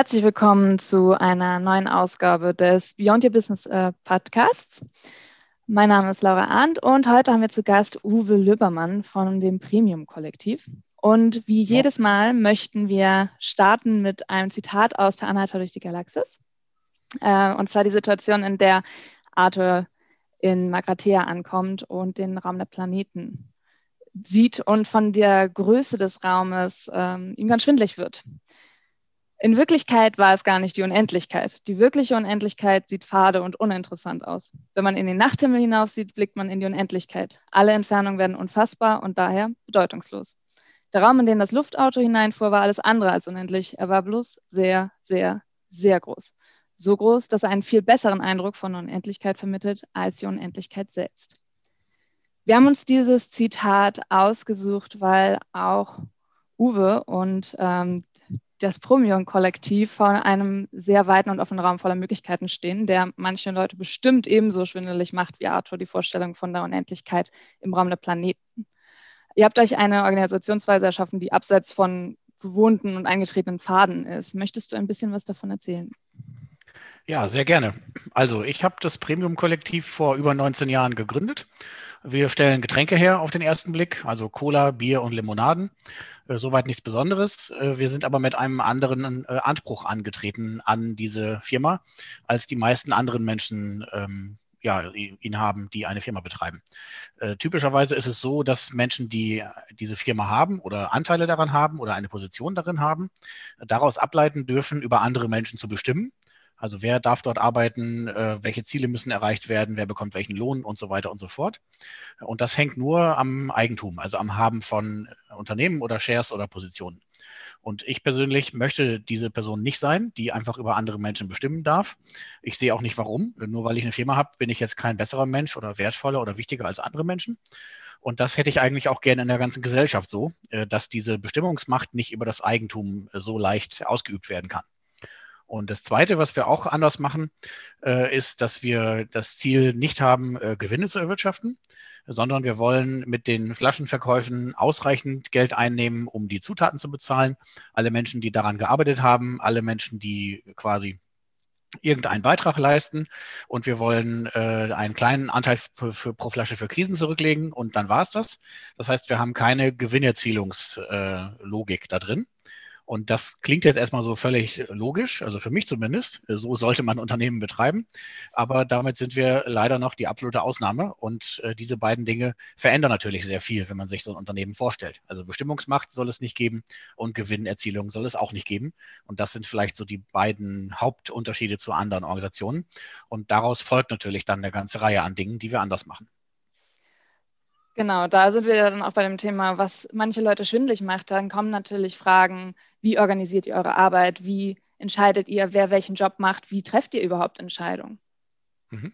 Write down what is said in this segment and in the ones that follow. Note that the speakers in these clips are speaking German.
Herzlich willkommen zu einer neuen Ausgabe des Beyond Your Business äh, Podcasts. Mein Name ist Laura Arndt und heute haben wir zu Gast Uwe Löbermann von dem Premium Kollektiv. Und wie jedes Mal möchten wir starten mit einem Zitat aus Per Anhalter durch die Galaxis. Äh, und zwar die Situation, in der Arthur in Magrathea ankommt und den Raum der Planeten sieht und von der Größe des Raumes ähm, ihm ganz schwindlig wird. In Wirklichkeit war es gar nicht die Unendlichkeit. Die wirkliche Unendlichkeit sieht fade und uninteressant aus. Wenn man in den Nachthimmel hinauf sieht, blickt man in die Unendlichkeit. Alle Entfernungen werden unfassbar und daher bedeutungslos. Der Raum, in den das Luftauto hineinfuhr, war alles andere als unendlich. Er war bloß sehr, sehr, sehr groß. So groß, dass er einen viel besseren Eindruck von Unendlichkeit vermittelt als die Unendlichkeit selbst. Wir haben uns dieses Zitat ausgesucht, weil auch Uwe und ähm, das Promion-Kollektiv vor einem sehr weiten und offenen Raum voller Möglichkeiten stehen, der manche Leute bestimmt ebenso schwindelig macht wie Arthur die Vorstellung von der Unendlichkeit im Raum der Planeten. Ihr habt euch eine Organisationsweise erschaffen, die abseits von gewohnten und eingetretenen Pfaden ist. Möchtest du ein bisschen was davon erzählen? Ja, sehr gerne. Also ich habe das Premium-Kollektiv vor über 19 Jahren gegründet. Wir stellen Getränke her auf den ersten Blick, also Cola, Bier und Limonaden. Äh, soweit nichts Besonderes. Äh, wir sind aber mit einem anderen äh, Anspruch angetreten an diese Firma, als die meisten anderen Menschen ähm, ja, ihn haben, die eine Firma betreiben. Äh, typischerweise ist es so, dass Menschen, die diese Firma haben oder Anteile daran haben oder eine Position darin haben, daraus ableiten dürfen, über andere Menschen zu bestimmen. Also wer darf dort arbeiten, äh, welche Ziele müssen erreicht werden, wer bekommt welchen Lohn und so weiter und so fort. Und das hängt nur am Eigentum, also am Haben von Unternehmen oder Shares oder Positionen. Und ich persönlich möchte diese Person nicht sein, die einfach über andere Menschen bestimmen darf. Ich sehe auch nicht warum. Nur weil ich eine Firma habe, bin ich jetzt kein besserer Mensch oder wertvoller oder wichtiger als andere Menschen. Und das hätte ich eigentlich auch gerne in der ganzen Gesellschaft so, äh, dass diese Bestimmungsmacht nicht über das Eigentum so leicht ausgeübt werden kann. Und das Zweite, was wir auch anders machen, äh, ist, dass wir das Ziel nicht haben, äh, Gewinne zu erwirtschaften, sondern wir wollen mit den Flaschenverkäufen ausreichend Geld einnehmen, um die Zutaten zu bezahlen. Alle Menschen, die daran gearbeitet haben, alle Menschen, die quasi irgendeinen Beitrag leisten und wir wollen äh, einen kleinen Anteil für, pro Flasche für Krisen zurücklegen und dann war es das. Das heißt, wir haben keine Gewinnerzielungslogik äh, da drin. Und das klingt jetzt erstmal so völlig logisch, also für mich zumindest. So sollte man Unternehmen betreiben. Aber damit sind wir leider noch die absolute Ausnahme. Und äh, diese beiden Dinge verändern natürlich sehr viel, wenn man sich so ein Unternehmen vorstellt. Also Bestimmungsmacht soll es nicht geben und Gewinnerzielung soll es auch nicht geben. Und das sind vielleicht so die beiden Hauptunterschiede zu anderen Organisationen. Und daraus folgt natürlich dann eine ganze Reihe an Dingen, die wir anders machen. Genau, da sind wir dann auch bei dem Thema, was manche Leute schwindlig macht. Dann kommen natürlich Fragen, wie organisiert ihr eure Arbeit? Wie entscheidet ihr, wer welchen Job macht? Wie trefft ihr überhaupt Entscheidungen? Mhm.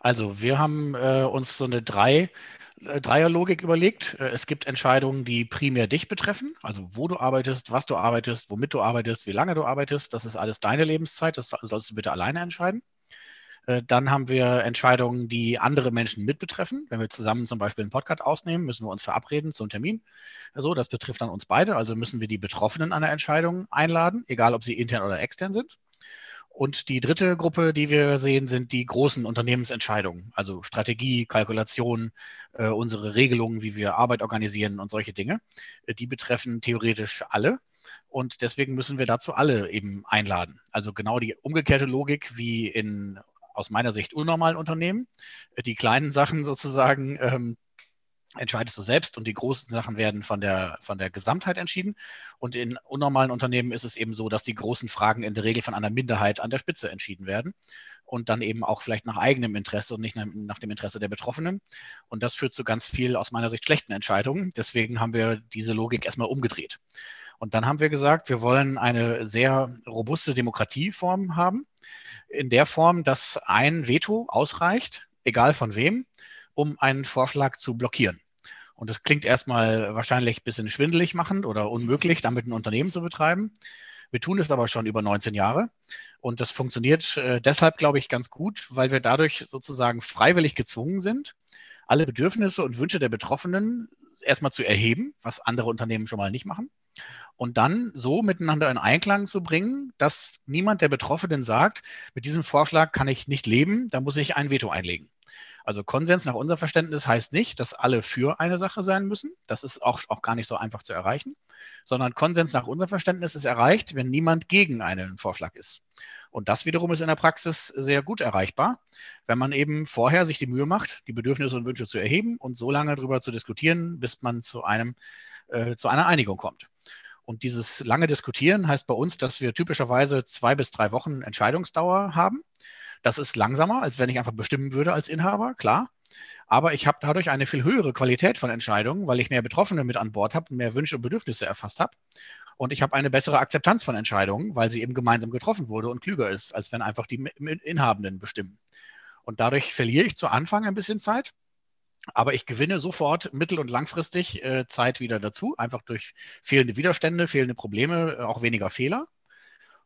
Also wir haben äh, uns so eine drei, äh, Dreierlogik überlegt. Äh, es gibt Entscheidungen, die primär dich betreffen, also wo du arbeitest, was du arbeitest, womit du arbeitest, wie lange du arbeitest. Das ist alles deine Lebenszeit, das sollst du bitte alleine entscheiden. Äh, dann haben wir Entscheidungen, die andere Menschen mitbetreffen. Wenn wir zusammen zum Beispiel einen Podcast ausnehmen, müssen wir uns verabreden zum Termin. So, das betrifft dann uns beide. Also müssen wir die Betroffenen der Entscheidung einladen, egal ob sie intern oder extern sind. Und die dritte Gruppe, die wir sehen, sind die großen Unternehmensentscheidungen, also Strategie, Kalkulation, äh, unsere Regelungen, wie wir Arbeit organisieren und solche Dinge. Äh, die betreffen theoretisch alle. Und deswegen müssen wir dazu alle eben einladen. Also genau die umgekehrte Logik wie in aus meiner Sicht unnormalen Unternehmen. Die kleinen Sachen sozusagen ähm, entscheidest du selbst und die großen Sachen werden von der, von der Gesamtheit entschieden. Und in unnormalen Unternehmen ist es eben so, dass die großen Fragen in der Regel von einer Minderheit an der Spitze entschieden werden und dann eben auch vielleicht nach eigenem Interesse und nicht nach dem Interesse der Betroffenen. Und das führt zu ganz viel aus meiner Sicht schlechten Entscheidungen. Deswegen haben wir diese Logik erstmal umgedreht. Und dann haben wir gesagt, wir wollen eine sehr robuste Demokratieform haben in der Form, dass ein Veto ausreicht, egal von wem, um einen Vorschlag zu blockieren. Und das klingt erstmal wahrscheinlich ein bisschen schwindelig machend oder unmöglich, damit ein Unternehmen zu betreiben. Wir tun es aber schon über 19 Jahre. Und das funktioniert äh, deshalb, glaube ich, ganz gut, weil wir dadurch sozusagen freiwillig gezwungen sind, alle Bedürfnisse und Wünsche der Betroffenen erstmal zu erheben, was andere Unternehmen schon mal nicht machen. Und dann so miteinander in Einklang zu bringen, dass niemand der Betroffenen sagt, mit diesem Vorschlag kann ich nicht leben, da muss ich ein Veto einlegen. Also Konsens nach unserem Verständnis heißt nicht, dass alle für eine Sache sein müssen. Das ist auch, auch gar nicht so einfach zu erreichen, sondern Konsens nach unserem Verständnis ist erreicht, wenn niemand gegen einen Vorschlag ist. Und das wiederum ist in der Praxis sehr gut erreichbar, wenn man eben vorher sich die Mühe macht, die Bedürfnisse und Wünsche zu erheben und so lange darüber zu diskutieren, bis man zu einem äh, zu einer Einigung kommt. Und dieses lange Diskutieren heißt bei uns, dass wir typischerweise zwei bis drei Wochen Entscheidungsdauer haben. Das ist langsamer, als wenn ich einfach bestimmen würde als Inhaber, klar. Aber ich habe dadurch eine viel höhere Qualität von Entscheidungen, weil ich mehr Betroffene mit an Bord habe, mehr Wünsche und Bedürfnisse erfasst habe. Und ich habe eine bessere Akzeptanz von Entscheidungen, weil sie eben gemeinsam getroffen wurde und klüger ist, als wenn einfach die Inhabenden bestimmen. Und dadurch verliere ich zu Anfang ein bisschen Zeit. Aber ich gewinne sofort mittel- und langfristig äh, Zeit wieder dazu, einfach durch fehlende Widerstände, fehlende Probleme, äh, auch weniger Fehler.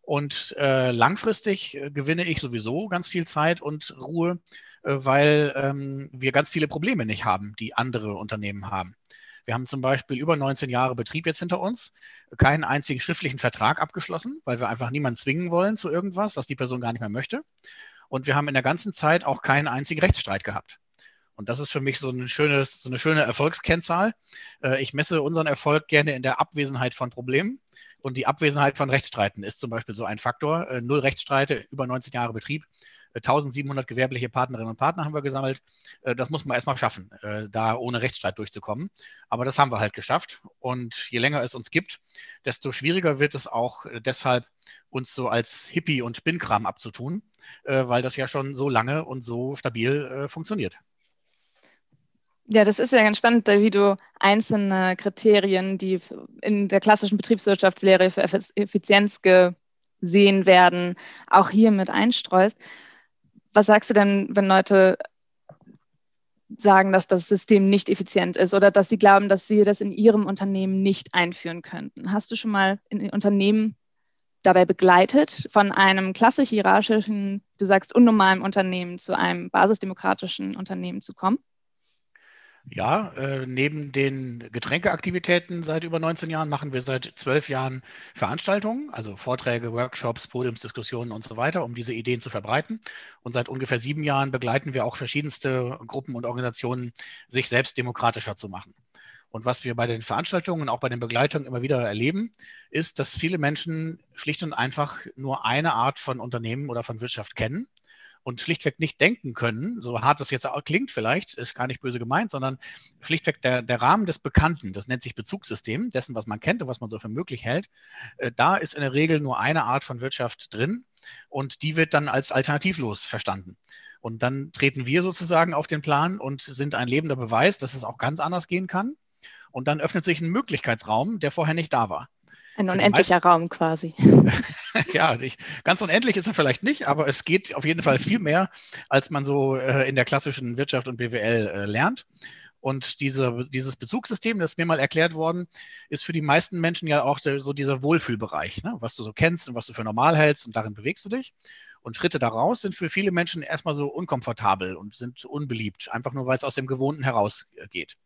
Und äh, langfristig äh, gewinne ich sowieso ganz viel Zeit und Ruhe, äh, weil ähm, wir ganz viele Probleme nicht haben, die andere Unternehmen haben. Wir haben zum Beispiel über 19 Jahre Betrieb jetzt hinter uns, keinen einzigen schriftlichen Vertrag abgeschlossen, weil wir einfach niemanden zwingen wollen zu irgendwas, was die Person gar nicht mehr möchte. Und wir haben in der ganzen Zeit auch keinen einzigen Rechtsstreit gehabt. Und das ist für mich so, ein schönes, so eine schöne Erfolgskennzahl. Äh, ich messe unseren Erfolg gerne in der Abwesenheit von Problemen. Und die Abwesenheit von Rechtsstreiten ist zum Beispiel so ein Faktor. Äh, null Rechtsstreite, über 19 Jahre Betrieb. 1700 gewerbliche Partnerinnen und Partner haben wir gesammelt. Äh, das muss man erstmal schaffen, äh, da ohne Rechtsstreit durchzukommen. Aber das haben wir halt geschafft. Und je länger es uns gibt, desto schwieriger wird es auch äh, deshalb, uns so als Hippie und Spinnkram abzutun, weil das ja schon so lange und so stabil funktioniert. Ja, das ist ja ganz spannend, wie du einzelne Kriterien, die in der klassischen Betriebswirtschaftslehre für Effizienz gesehen werden, auch hier mit einstreust. Was sagst du denn, wenn Leute sagen, dass das System nicht effizient ist oder dass sie glauben, dass sie das in ihrem Unternehmen nicht einführen könnten? Hast du schon mal in Unternehmen dabei begleitet, von einem klassisch hierarchischen, du sagst unnormalen Unternehmen zu einem basisdemokratischen Unternehmen zu kommen? Ja, äh, neben den Getränkeaktivitäten seit über 19 Jahren machen wir seit zwölf Jahren Veranstaltungen, also Vorträge, Workshops, Podiumsdiskussionen und so weiter, um diese Ideen zu verbreiten. Und seit ungefähr sieben Jahren begleiten wir auch verschiedenste Gruppen und Organisationen, sich selbst demokratischer zu machen. Und was wir bei den Veranstaltungen und auch bei den Begleitungen immer wieder erleben, ist, dass viele Menschen schlicht und einfach nur eine Art von Unternehmen oder von Wirtschaft kennen und schlichtweg nicht denken können, so hart das jetzt klingt vielleicht, ist gar nicht böse gemeint, sondern schlichtweg der, der Rahmen des Bekannten, das nennt sich Bezugssystem, dessen, was man kennt und was man so für möglich hält, äh, da ist in der Regel nur eine Art von Wirtschaft drin und die wird dann als alternativlos verstanden. Und dann treten wir sozusagen auf den Plan und sind ein lebender Beweis, dass es auch ganz anders gehen kann. Und dann öffnet sich ein Möglichkeitsraum, der vorher nicht da war. Ein unendlicher Raum quasi. ja, nicht, ganz unendlich ist er vielleicht nicht, aber es geht auf jeden Fall viel mehr, als man so äh, in der klassischen Wirtschaft und BWL äh, lernt. Und diese, dieses Bezugssystem, das ist mir mal erklärt worden, ist für die meisten Menschen ja auch so dieser Wohlfühlbereich, ne? was du so kennst und was du für normal hältst und darin bewegst du dich. Und Schritte daraus sind für viele Menschen erstmal so unkomfortabel und sind unbeliebt, einfach nur weil es aus dem Gewohnten herausgeht.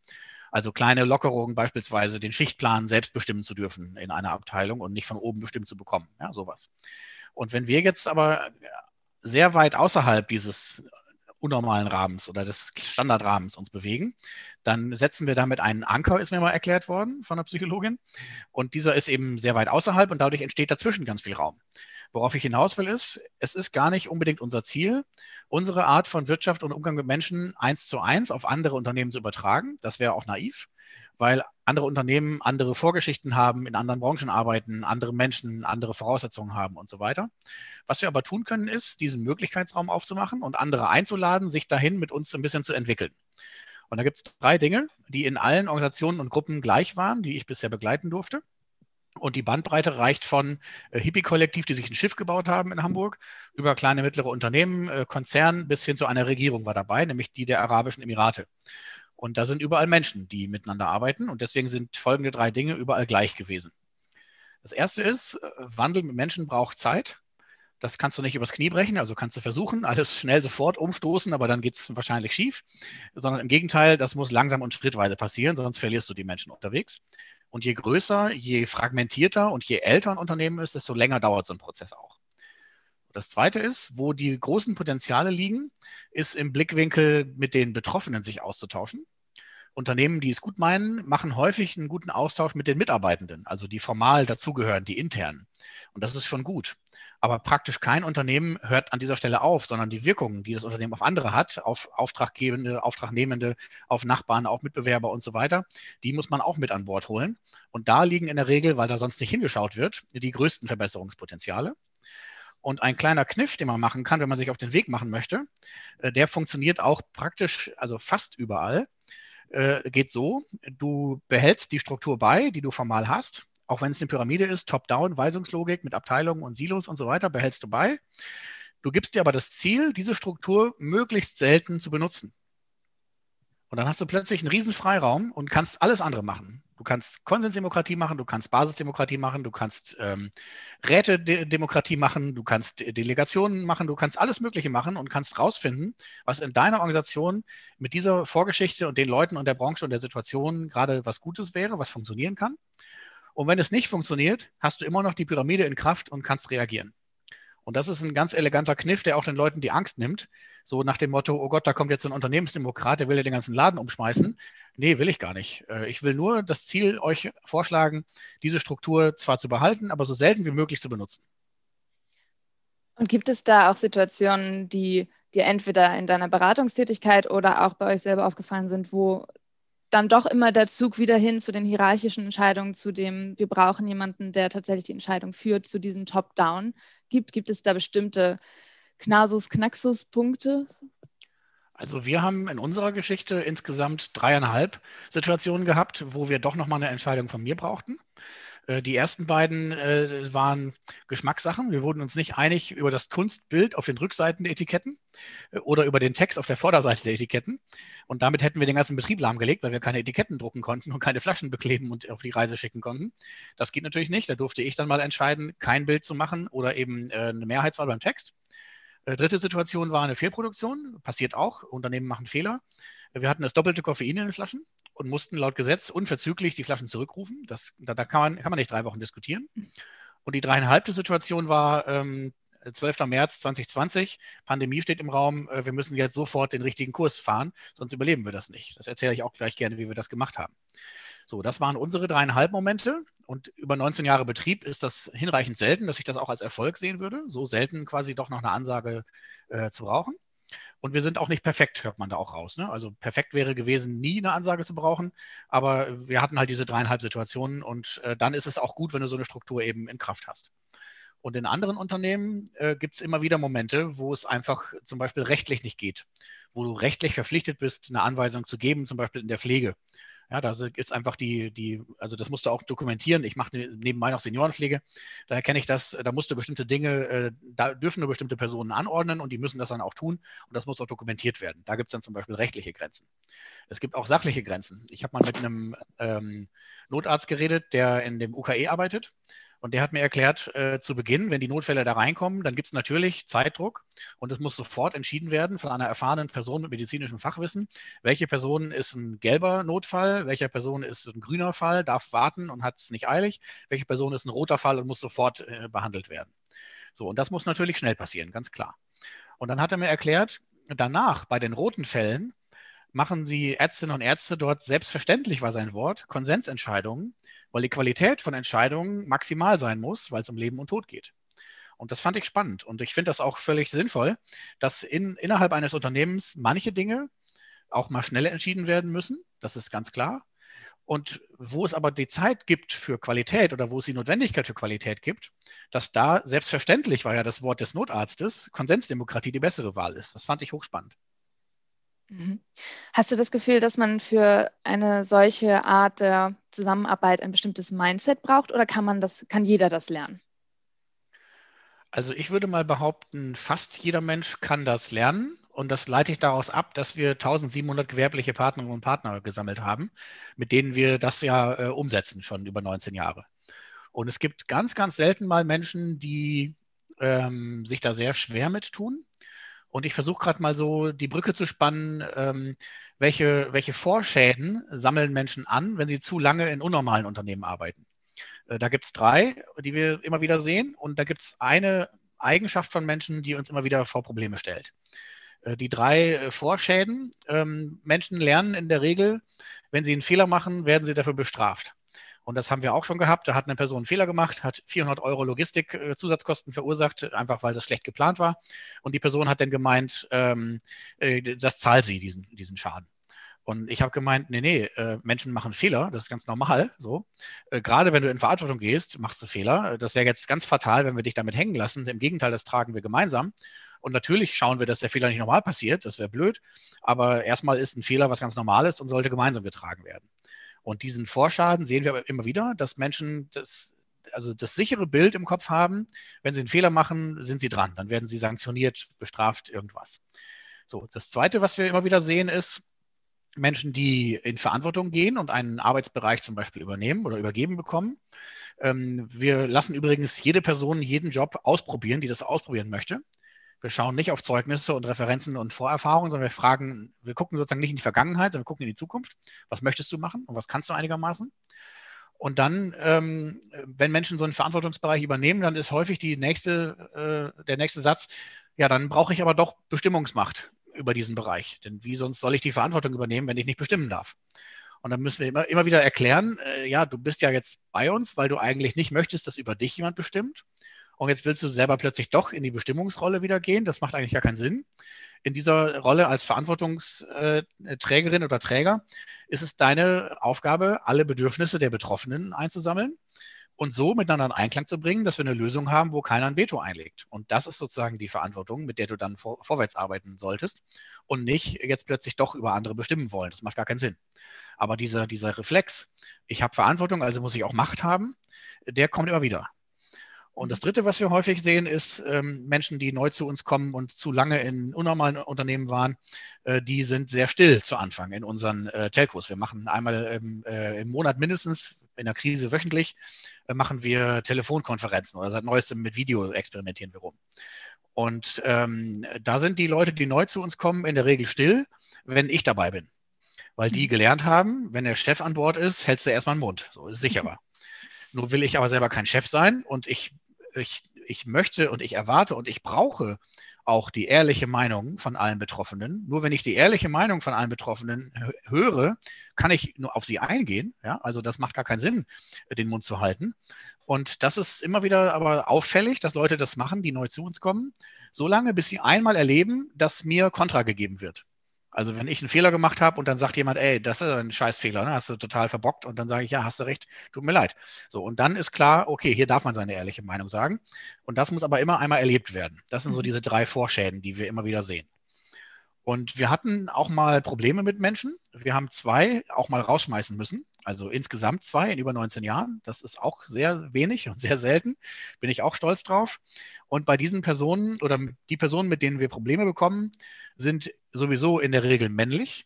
Also kleine Lockerungen beispielsweise, den Schichtplan selbst bestimmen zu dürfen in einer Abteilung und nicht von oben bestimmt zu bekommen. Ja, sowas. Und wenn wir jetzt aber sehr weit außerhalb dieses unnormalen Rahmens oder des Standardrahmens uns bewegen, dann setzen wir damit einen Anker, ist mir mal erklärt worden von der Psychologin. Und dieser ist eben sehr weit außerhalb und dadurch entsteht dazwischen ganz viel Raum. Worauf ich hinaus will, ist, es ist gar nicht unbedingt unser Ziel, unsere Art von Wirtschaft und Umgang mit Menschen eins zu eins auf andere Unternehmen zu übertragen. Das wäre auch naiv, weil andere Unternehmen andere Vorgeschichten haben, in anderen Branchen arbeiten, andere Menschen andere Voraussetzungen haben und so weiter. Was wir aber tun können, ist, diesen Möglichkeitsraum aufzumachen und andere einzuladen, sich dahin mit uns ein bisschen zu entwickeln. Und da gibt es drei Dinge, die in allen Organisationen und Gruppen gleich waren, die ich bisher begleiten durfte. Und die Bandbreite reicht von äh, Hippie-Kollektiv, die sich ein Schiff gebaut haben in Hamburg, über kleine, mittlere Unternehmen, äh, Konzern bis hin zu einer Regierung war dabei, nämlich die der Arabischen Emirate. Und da sind überall Menschen, die miteinander arbeiten. Und deswegen sind folgende drei Dinge überall gleich gewesen. Das erste ist, äh, Wandel mit Menschen braucht Zeit. Das kannst du nicht übers Knie brechen, also kannst du versuchen, alles schnell sofort umstoßen, aber dann geht es wahrscheinlich schief. Sondern im Gegenteil, das muss langsam und schrittweise passieren, sonst verlierst du die Menschen unterwegs. Und je größer, je fragmentierter und je älter ein Unternehmen ist, desto länger dauert so ein Prozess auch. Das Zweite ist, wo die großen Potenziale liegen, ist im Blickwinkel mit den Betroffenen sich auszutauschen. Unternehmen, die es gut meinen, machen häufig einen guten Austausch mit den Mitarbeitenden, also die formal dazugehören, die internen. Und das ist schon gut. Aber praktisch kein Unternehmen hört an dieser Stelle auf, sondern die Wirkungen, die das Unternehmen auf andere hat, auf Auftraggebende, Auftragnehmende, auf Nachbarn, auf Mitbewerber und so weiter, die muss man auch mit an Bord holen. Und da liegen in der Regel, weil da sonst nicht hingeschaut wird, die größten Verbesserungspotenziale. Und ein kleiner Kniff, den man machen kann, wenn man sich auf den Weg machen möchte, äh, der funktioniert auch praktisch, also fast überall. Äh, geht so, du behältst die Struktur bei, die du formal hast, auch wenn es eine Pyramide ist, Top-Down, Weisungslogik mit Abteilungen und Silos und so weiter, behältst du bei. Du gibst dir aber das Ziel, diese Struktur möglichst selten zu benutzen. Und dann hast du plötzlich einen riesen Freiraum und kannst alles andere machen. Du kannst Konsensdemokratie machen, du kannst Basisdemokratie machen, du kannst ähm, Rätedemokratie machen, du kannst Delegationen machen, du kannst alles Mögliche machen und kannst rausfinden, was in deiner Organisation mit dieser Vorgeschichte und den Leuten und der Branche und der Situation gerade was Gutes wäre, was funktionieren kann. Und wenn es nicht funktioniert, hast du immer noch die Pyramide in Kraft und kannst reagieren. Und das ist ein ganz eleganter Kniff, der auch den Leuten die Angst nimmt. So nach dem Motto, oh Gott, da kommt jetzt ein Unternehmensdemokrat, der will ja den ganzen Laden umschmeißen. Nee, will ich gar nicht. Äh, ich will nur das Ziel euch vorschlagen, diese Struktur zwar zu behalten, aber so selten wie möglich zu benutzen. Und gibt es da auch Situationen, die dir entweder in deiner Beratungstätigkeit oder auch bei euch selber aufgefallen sind, wo dann doch immer der Zug wieder hin zu den hierarchischen Entscheidungen, zu dem wir brauchen jemanden, der tatsächlich die Entscheidung führt, zu diesem Top-Down gibt. Gibt es da bestimmte Knasus, Knaxus-Punkte? Also wir haben in unserer Geschichte insgesamt dreieinhalb Situationen gehabt, wo wir doch nochmal eine Entscheidung von mir brauchten. Äh, die ersten beiden äh, waren Geschmackssachen. Wir wurden uns nicht einig über das Kunstbild auf den Rückseiten der Etiketten äh, oder über den Text auf der Vorderseite der Etiketten. Und damit hätten wir den ganzen Betrieb lahmgelegt, weil wir keine Etiketten drucken konnten und keine Flaschen bekleben und auf die Reise schicken konnten. Das geht natürlich nicht. Da durfte ich dann mal entscheiden, kein Bild zu machen oder eben eine Mehrheitswahl beim Text. Dritte Situation war eine Fehlproduktion. Passiert auch. Unternehmen machen Fehler. Wir hatten das doppelte Koffein in den Flaschen und mussten laut Gesetz unverzüglich die Flaschen zurückrufen. Das, da, da kann, man, kann man nicht drei Wochen diskutieren. Und die dreieinhalbte Situation war ähm, 12. März 2020, Pandemie steht im Raum, äh, wir müssen jetzt sofort den richtigen Kurs fahren, sonst überleben wir das nicht. Das erzähle ich auch gleich gerne, wie wir das gemacht haben. So, das waren unsere dreieinhalb Momente und über 19 Jahre Betrieb ist das hinreichend selten, dass ich das auch als Erfolg sehen würde. So selten quasi doch noch eine Ansage äh, zu brauchen. Und wir sind auch nicht perfekt, hört man da auch raus. Ne? Also perfekt wäre gewesen, nie eine Ansage zu brauchen, aber wir hatten halt diese dreieinhalb Situationen und äh, dann ist es auch gut, wenn du so eine Struktur eben in Kraft hast. Und in anderen Unternehmen äh, gibt es immer wieder Momente, wo es einfach zum Beispiel rechtlich nicht geht, wo du rechtlich verpflichtet bist, eine Anweisung zu geben, zum Beispiel in der Pflege. Ja, da ist einfach die, die, also das musst du auch dokumentieren. Ich mache nebenbei noch Seniorenpflege. Daher kenne ich das, da musst du bestimmte Dinge, äh, da dürfen nur bestimmte Personen anordnen und die müssen das dann auch tun und das muss auch dokumentiert werden. Da gibt es dann zum Beispiel rechtliche Grenzen. Es gibt auch sachliche Grenzen. Ich habe mal mit einem ähm, Notarzt geredet, der in dem UKE arbeitet und der hat mir erklärt, äh, zu Beginn, wenn die Notfälle da reinkommen, dann gibt es natürlich Zeitdruck und es muss sofort entschieden werden von einer erfahrenen Person mit medizinischem Fachwissen, welche Person ist ein gelber Notfall, welche Person ist ein grüner Fall, darf warten und hat es nicht eilig, welche Person ist ein roter Fall und muss sofort äh, behandelt werden. So, und das muss natürlich schnell passieren, ganz klar. Und dann hat er mir erklärt, danach bei den roten Fällen machen sie Ärztinnen und Ärzte dort selbstverständlich war sein Wort, Konsensentscheidungen weil die Qualität von Entscheidungen maximal sein muss, weil es um Leben und Tod geht. Und das fand ich spannend. Und ich finde das auch völlig sinnvoll, dass in, innerhalb eines Unternehmens manche Dinge auch mal schneller entschieden werden müssen. Das ist ganz klar. Und wo es aber die Zeit gibt für Qualität oder wo es die Notwendigkeit für Qualität gibt, dass da selbstverständlich, war ja das Wort des Notarztes, Konsensdemokratie die bessere Wahl ist. Das fand ich hochspannend. Mhm. Hast du das Gefühl, dass man für eine solche Art der Zusammenarbeit ein bestimmtes Mindset braucht oder kann man das, kann jeder das lernen? Also ich würde mal behaupten, fast jeder Mensch kann das lernen. Und das leite ich daraus ab, dass wir 1700 gewerbliche Partnerinnen und Partner gesammelt haben, mit denen wir das ja äh, umsetzen, schon über 19 Jahre. Und es gibt ganz, ganz selten mal Menschen, die ähm, sich da sehr schwer mit tun. Und ich versuche gerade mal so die Brücke zu spannen. Ähm, welche, welche Vorschäden sammeln Menschen an, wenn sie zu lange in unnormalen Unternehmen arbeiten. Äh, da gibt es drei, die wir immer wieder sehen. Und da gibt es eine Eigenschaft von Menschen, die uns immer wieder vor Probleme stellt. Äh, die drei äh, Vorschäden. Ähm, Menschen lernen in der Regel, wenn sie einen Fehler machen, werden sie dafür bestraft. Und das haben wir auch schon gehabt. Da hat eine Person einen Fehler gemacht, hat 400 Euro Logistik-Zusatzkosten verursacht, einfach weil das schlecht geplant war. Und die Person hat dann gemeint, ähm, das zahlt sie, diesen, diesen Schaden. Und ich habe gemeint, nee, nee, äh, Menschen machen Fehler, das ist ganz normal. So. Äh, gerade wenn du in Verantwortung gehst, machst du Fehler. Das wäre jetzt ganz fatal, wenn wir dich damit hängen lassen. Im Gegenteil, das tragen wir gemeinsam. Und natürlich schauen wir, dass der Fehler nicht normal passiert. Das wäre blöd. Aber erstmal ist ein Fehler was ganz Normales und sollte gemeinsam getragen werden. Und diesen Vorschaden sehen wir immer wieder, dass Menschen das, also das sichere Bild im Kopf haben. Wenn sie einen Fehler machen, sind sie dran. Dann werden sie sanktioniert, bestraft, irgendwas. So, das Zweite, was wir immer wieder sehen, ist, Menschen, die in Verantwortung gehen und einen Arbeitsbereich zum Beispiel übernehmen oder übergeben bekommen. Ähm, wir lassen übrigens jede Person jeden Job ausprobieren, die das ausprobieren möchte. Wir schauen nicht auf Zeugnisse und Referenzen und Vorerfahrungen, sondern wir fragen, wir gucken sozusagen nicht in die Vergangenheit, sondern wir gucken in die Zukunft. Was möchtest du machen und was kannst du einigermaßen? Und dann, ähm, wenn Menschen so einen Verantwortungsbereich übernehmen, dann ist häufig die nächste, äh, der nächste Satz, ja, dann brauche ich aber doch Bestimmungsmacht über diesen Bereich. Denn wie sonst soll ich die Verantwortung übernehmen, wenn ich nicht bestimmen darf? Und dann müssen wir immer, immer wieder erklären, äh, ja, du bist ja jetzt bei uns, weil du eigentlich nicht möchtest, dass über dich jemand bestimmt. Und jetzt willst du selber plötzlich doch in die Bestimmungsrolle wieder gehen. Das macht eigentlich gar keinen Sinn. In dieser Rolle als Verantwortungsträgerin oder Träger ist es deine Aufgabe, alle Bedürfnisse der Betroffenen einzusammeln und so miteinander in Einklang zu bringen, dass wir eine Lösung haben, wo keiner ein Veto einlegt. Und das ist sozusagen die Verantwortung, mit der du dann vor, vorwärts arbeiten solltest und nicht jetzt plötzlich doch über andere bestimmen wollen. Das macht gar keinen Sinn. Aber dieser, dieser Reflex, ich habe Verantwortung, also muss ich auch Macht haben, der kommt immer wieder. Und das Dritte, was wir häufig sehen, ist ähm, Menschen, die neu zu uns kommen und zu lange in unnormalen Unternehmen waren, äh, die sind sehr still zu Anfang in unseren äh, Telcos. Wir machen einmal im, äh, im Monat mindestens, in der Krise wöchentlich, äh, machen wir Telefonkonferenzen oder seit neuestem mit Video experimentieren wir rum. Und ähm, da sind die Leute, die neu zu uns kommen, in der Regel still, wenn ich dabei bin. Weil die mhm. gelernt haben, wenn der Chef an Bord ist, hältst du erstmal den Mund. So ist sicherer. Nur will ich aber selber kein Chef sein und ich ich, ich möchte und ich erwarte und ich brauche auch die ehrliche Meinung von allen Betroffenen. Nur wenn ich die ehrliche Meinung von allen Betroffenen höre, kann ich nur auf sie eingehen. Ja? Also das macht gar keinen Sinn, den Mund zu halten. Und das ist immer wieder aber auffällig, dass Leute das machen, die neu zu uns kommen, solange bis sie einmal erleben, dass mir Kontra gegeben wird. Also wenn ich einen Fehler gemacht habe und dann sagt jemand, ey, das ist ein Scheißfehler, ne? hast du total verbockt und dann sage ich, ja, hast du recht, tut mir leid. So, und dann ist klar, okay, hier darf man seine ehrliche Meinung sagen. Und das muss aber immer einmal erlebt werden. Das sind so mhm. diese drei Vorschäden, die wir immer wieder sehen. Und wir hatten auch mal Probleme mit Menschen. Wir haben zwei auch mal rausschmeißen müssen. Also insgesamt zwei in über 19 Jahren. Das ist auch sehr wenig und sehr selten. Bin ich auch stolz drauf. Und bei diesen Personen oder die Personen, mit denen wir Probleme bekommen, sind sowieso in der Regel männlich.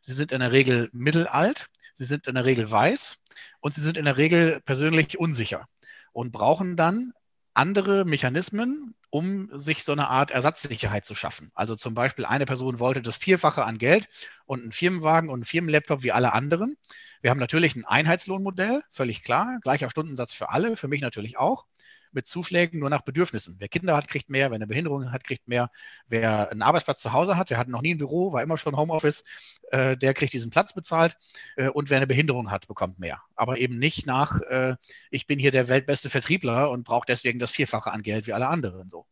Sie sind in der Regel mittelalt. Sie sind in der Regel weiß. Und sie sind in der Regel persönlich unsicher und brauchen dann andere Mechanismen, um sich so eine Art Ersatzsicherheit zu schaffen. Also zum Beispiel eine Person wollte das Vierfache an Geld und einen Firmenwagen und einen Firmenlaptop wie alle anderen. Wir haben natürlich ein Einheitslohnmodell, völlig klar, gleicher Stundensatz für alle, für mich natürlich auch mit Zuschlägen nur nach Bedürfnissen. Wer Kinder hat, kriegt mehr, wer eine Behinderung hat, kriegt mehr. Wer einen Arbeitsplatz zu Hause hat, der hat noch nie ein Büro, war immer schon Homeoffice, äh, der kriegt diesen Platz bezahlt. Äh, und wer eine Behinderung hat, bekommt mehr. Aber eben nicht nach, äh, ich bin hier der weltbeste Vertriebler und brauche deswegen das Vierfache an Geld wie alle anderen. So.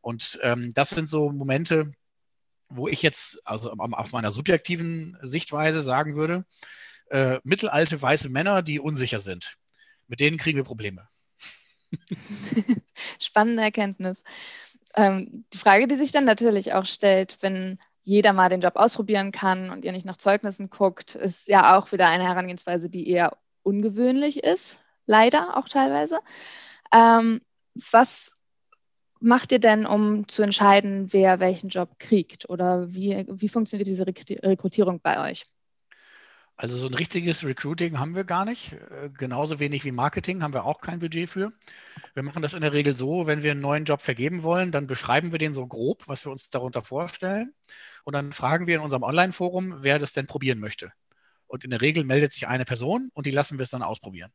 Und ähm, das sind so Momente, wo ich jetzt, also aus meiner subjektiven Sichtweise sagen würde, äh, mittelalte weiße Männer, die unsicher sind, mit denen kriegen wir Probleme. Spannende Erkenntnis. Ähm, die Frage, die sich dann natürlich auch stellt, wenn jeder mal den Job ausprobieren kann und ihr nicht nach Zeugnissen guckt, ist ja auch wieder eine Herangehensweise, die eher ungewöhnlich ist, leider auch teilweise. Ähm, was macht ihr denn, um zu entscheiden, wer welchen Job kriegt? Oder wie, wie funktioniert diese Rekrutierung bei euch? Also so ein richtiges Recruiting haben wir gar nicht. Äh, genauso wenig wie Marketing haben wir auch kein Budget für. Wir machen das in der Regel so, wenn wir einen neuen Job vergeben wollen, dann beschreiben wir den so grob, was wir uns darunter vorstellen. und dann fragen wir in unserem Online-Forum, wer das denn probieren möchte. Und in der Regel meldet sich eine Person und die lassen wir es dann ausprobieren.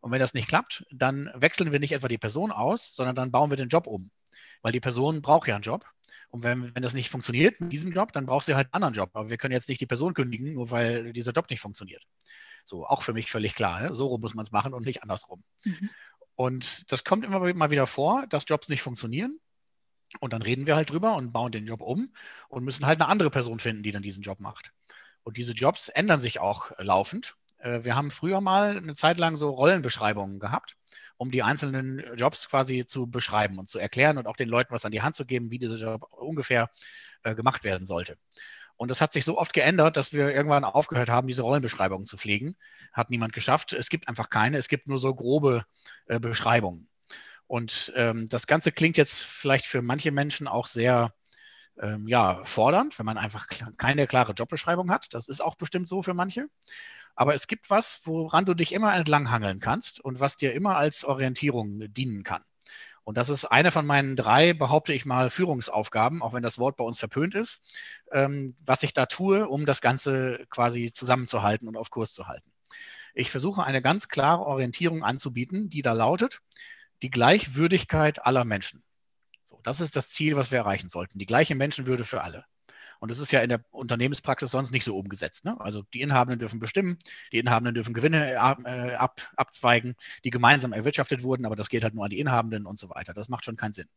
Und wenn das nicht klappt, dann wechseln wir nicht etwa die Person aus, sondern dann bauen wir den Job um. Weil die Person braucht ja einen Job. Und wenn, wenn das nicht funktioniert mit diesem Job, dann braucht sie halt einen anderen Job. Aber wir können jetzt nicht die Person kündigen, nur weil dieser Job nicht funktioniert. So, auch für mich völlig klar. Ne? So rum muss man es machen und nicht andersrum. Mhm. Und das kommt immer mal wieder vor, dass Jobs nicht funktionieren. Und dann reden wir halt drüber und bauen den Job um und müssen halt eine andere Person finden, die dann diesen Job macht. Und diese Jobs ändern sich auch laufend. Äh, wir haben früher mal eine Zeit lang so Rollenbeschreibungen gehabt, um die einzelnen Jobs quasi zu beschreiben und zu erklären und auch den Leuten was an die Hand zu geben, wie dieser Job ungefähr äh, gemacht werden sollte. Und das hat sich so oft geändert, dass wir irgendwann aufgehört haben, diese Rollenbeschreibungen zu pflegen. Hat niemand geschafft. Es gibt einfach keine. Es gibt nur so grobe äh, Beschreibungen. Und ähm, das Ganze klingt jetzt vielleicht für manche Menschen auch sehr ähm, ja, fordernd, wenn man einfach keine klare Jobbeschreibung hat. Das ist auch bestimmt so für manche. Aber es gibt was, woran du dich immer entlanghangeln kannst und was dir immer als Orientierung dienen kann. Und das ist eine von meinen drei, behaupte ich mal, Führungsaufgaben, auch wenn das Wort bei uns verpönt ist, ähm, was ich da tue, um das Ganze quasi zusammenzuhalten und auf Kurs zu halten. Ich versuche eine ganz klare Orientierung anzubieten, die da lautet, die Gleichwürdigkeit aller Menschen. So, das ist das Ziel, was wir erreichen sollten. Die gleiche Menschenwürde für alle. Und das ist ja in der Unternehmenspraxis sonst nicht so umgesetzt. Ne? Also die Inhabenden dürfen bestimmen, die Inhabenden dürfen Gewinne ab, äh, ab, abzweigen, die gemeinsam erwirtschaftet wurden, aber das geht halt nur an die Inhabenden und so weiter. Das macht schon keinen Sinn.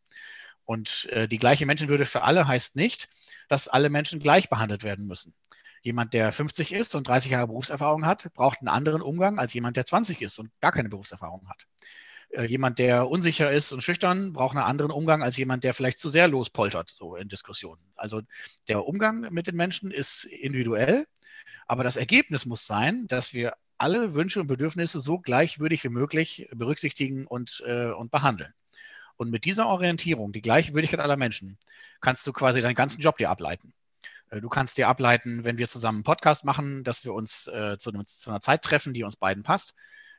Und äh, die gleiche Menschenwürde für alle heißt nicht, dass alle Menschen gleich behandelt werden müssen. Jemand, der 50 ist und 30 Jahre Berufserfahrung hat, braucht einen anderen Umgang als jemand, der 20 ist und gar keine Berufserfahrung hat. Äh, jemand, der unsicher ist und schüchtern, braucht einen anderen Umgang als jemand, der vielleicht zu sehr lospoltert, so in Diskussionen. Also der Umgang mit den Menschen ist individuell, aber das Ergebnis muss sein, dass wir alle Wünsche und Bedürfnisse so gleichwürdig wie möglich berücksichtigen und, äh, und behandeln. Und mit dieser Orientierung, die Gleichwürdigkeit aller Menschen, kannst du quasi deinen ganzen Job dir ableiten. Äh, du kannst dir ableiten, wenn wir zusammen einen Podcast machen, dass wir uns äh, zu, einem, zu, einer Zeit treffen, die uns beiden passt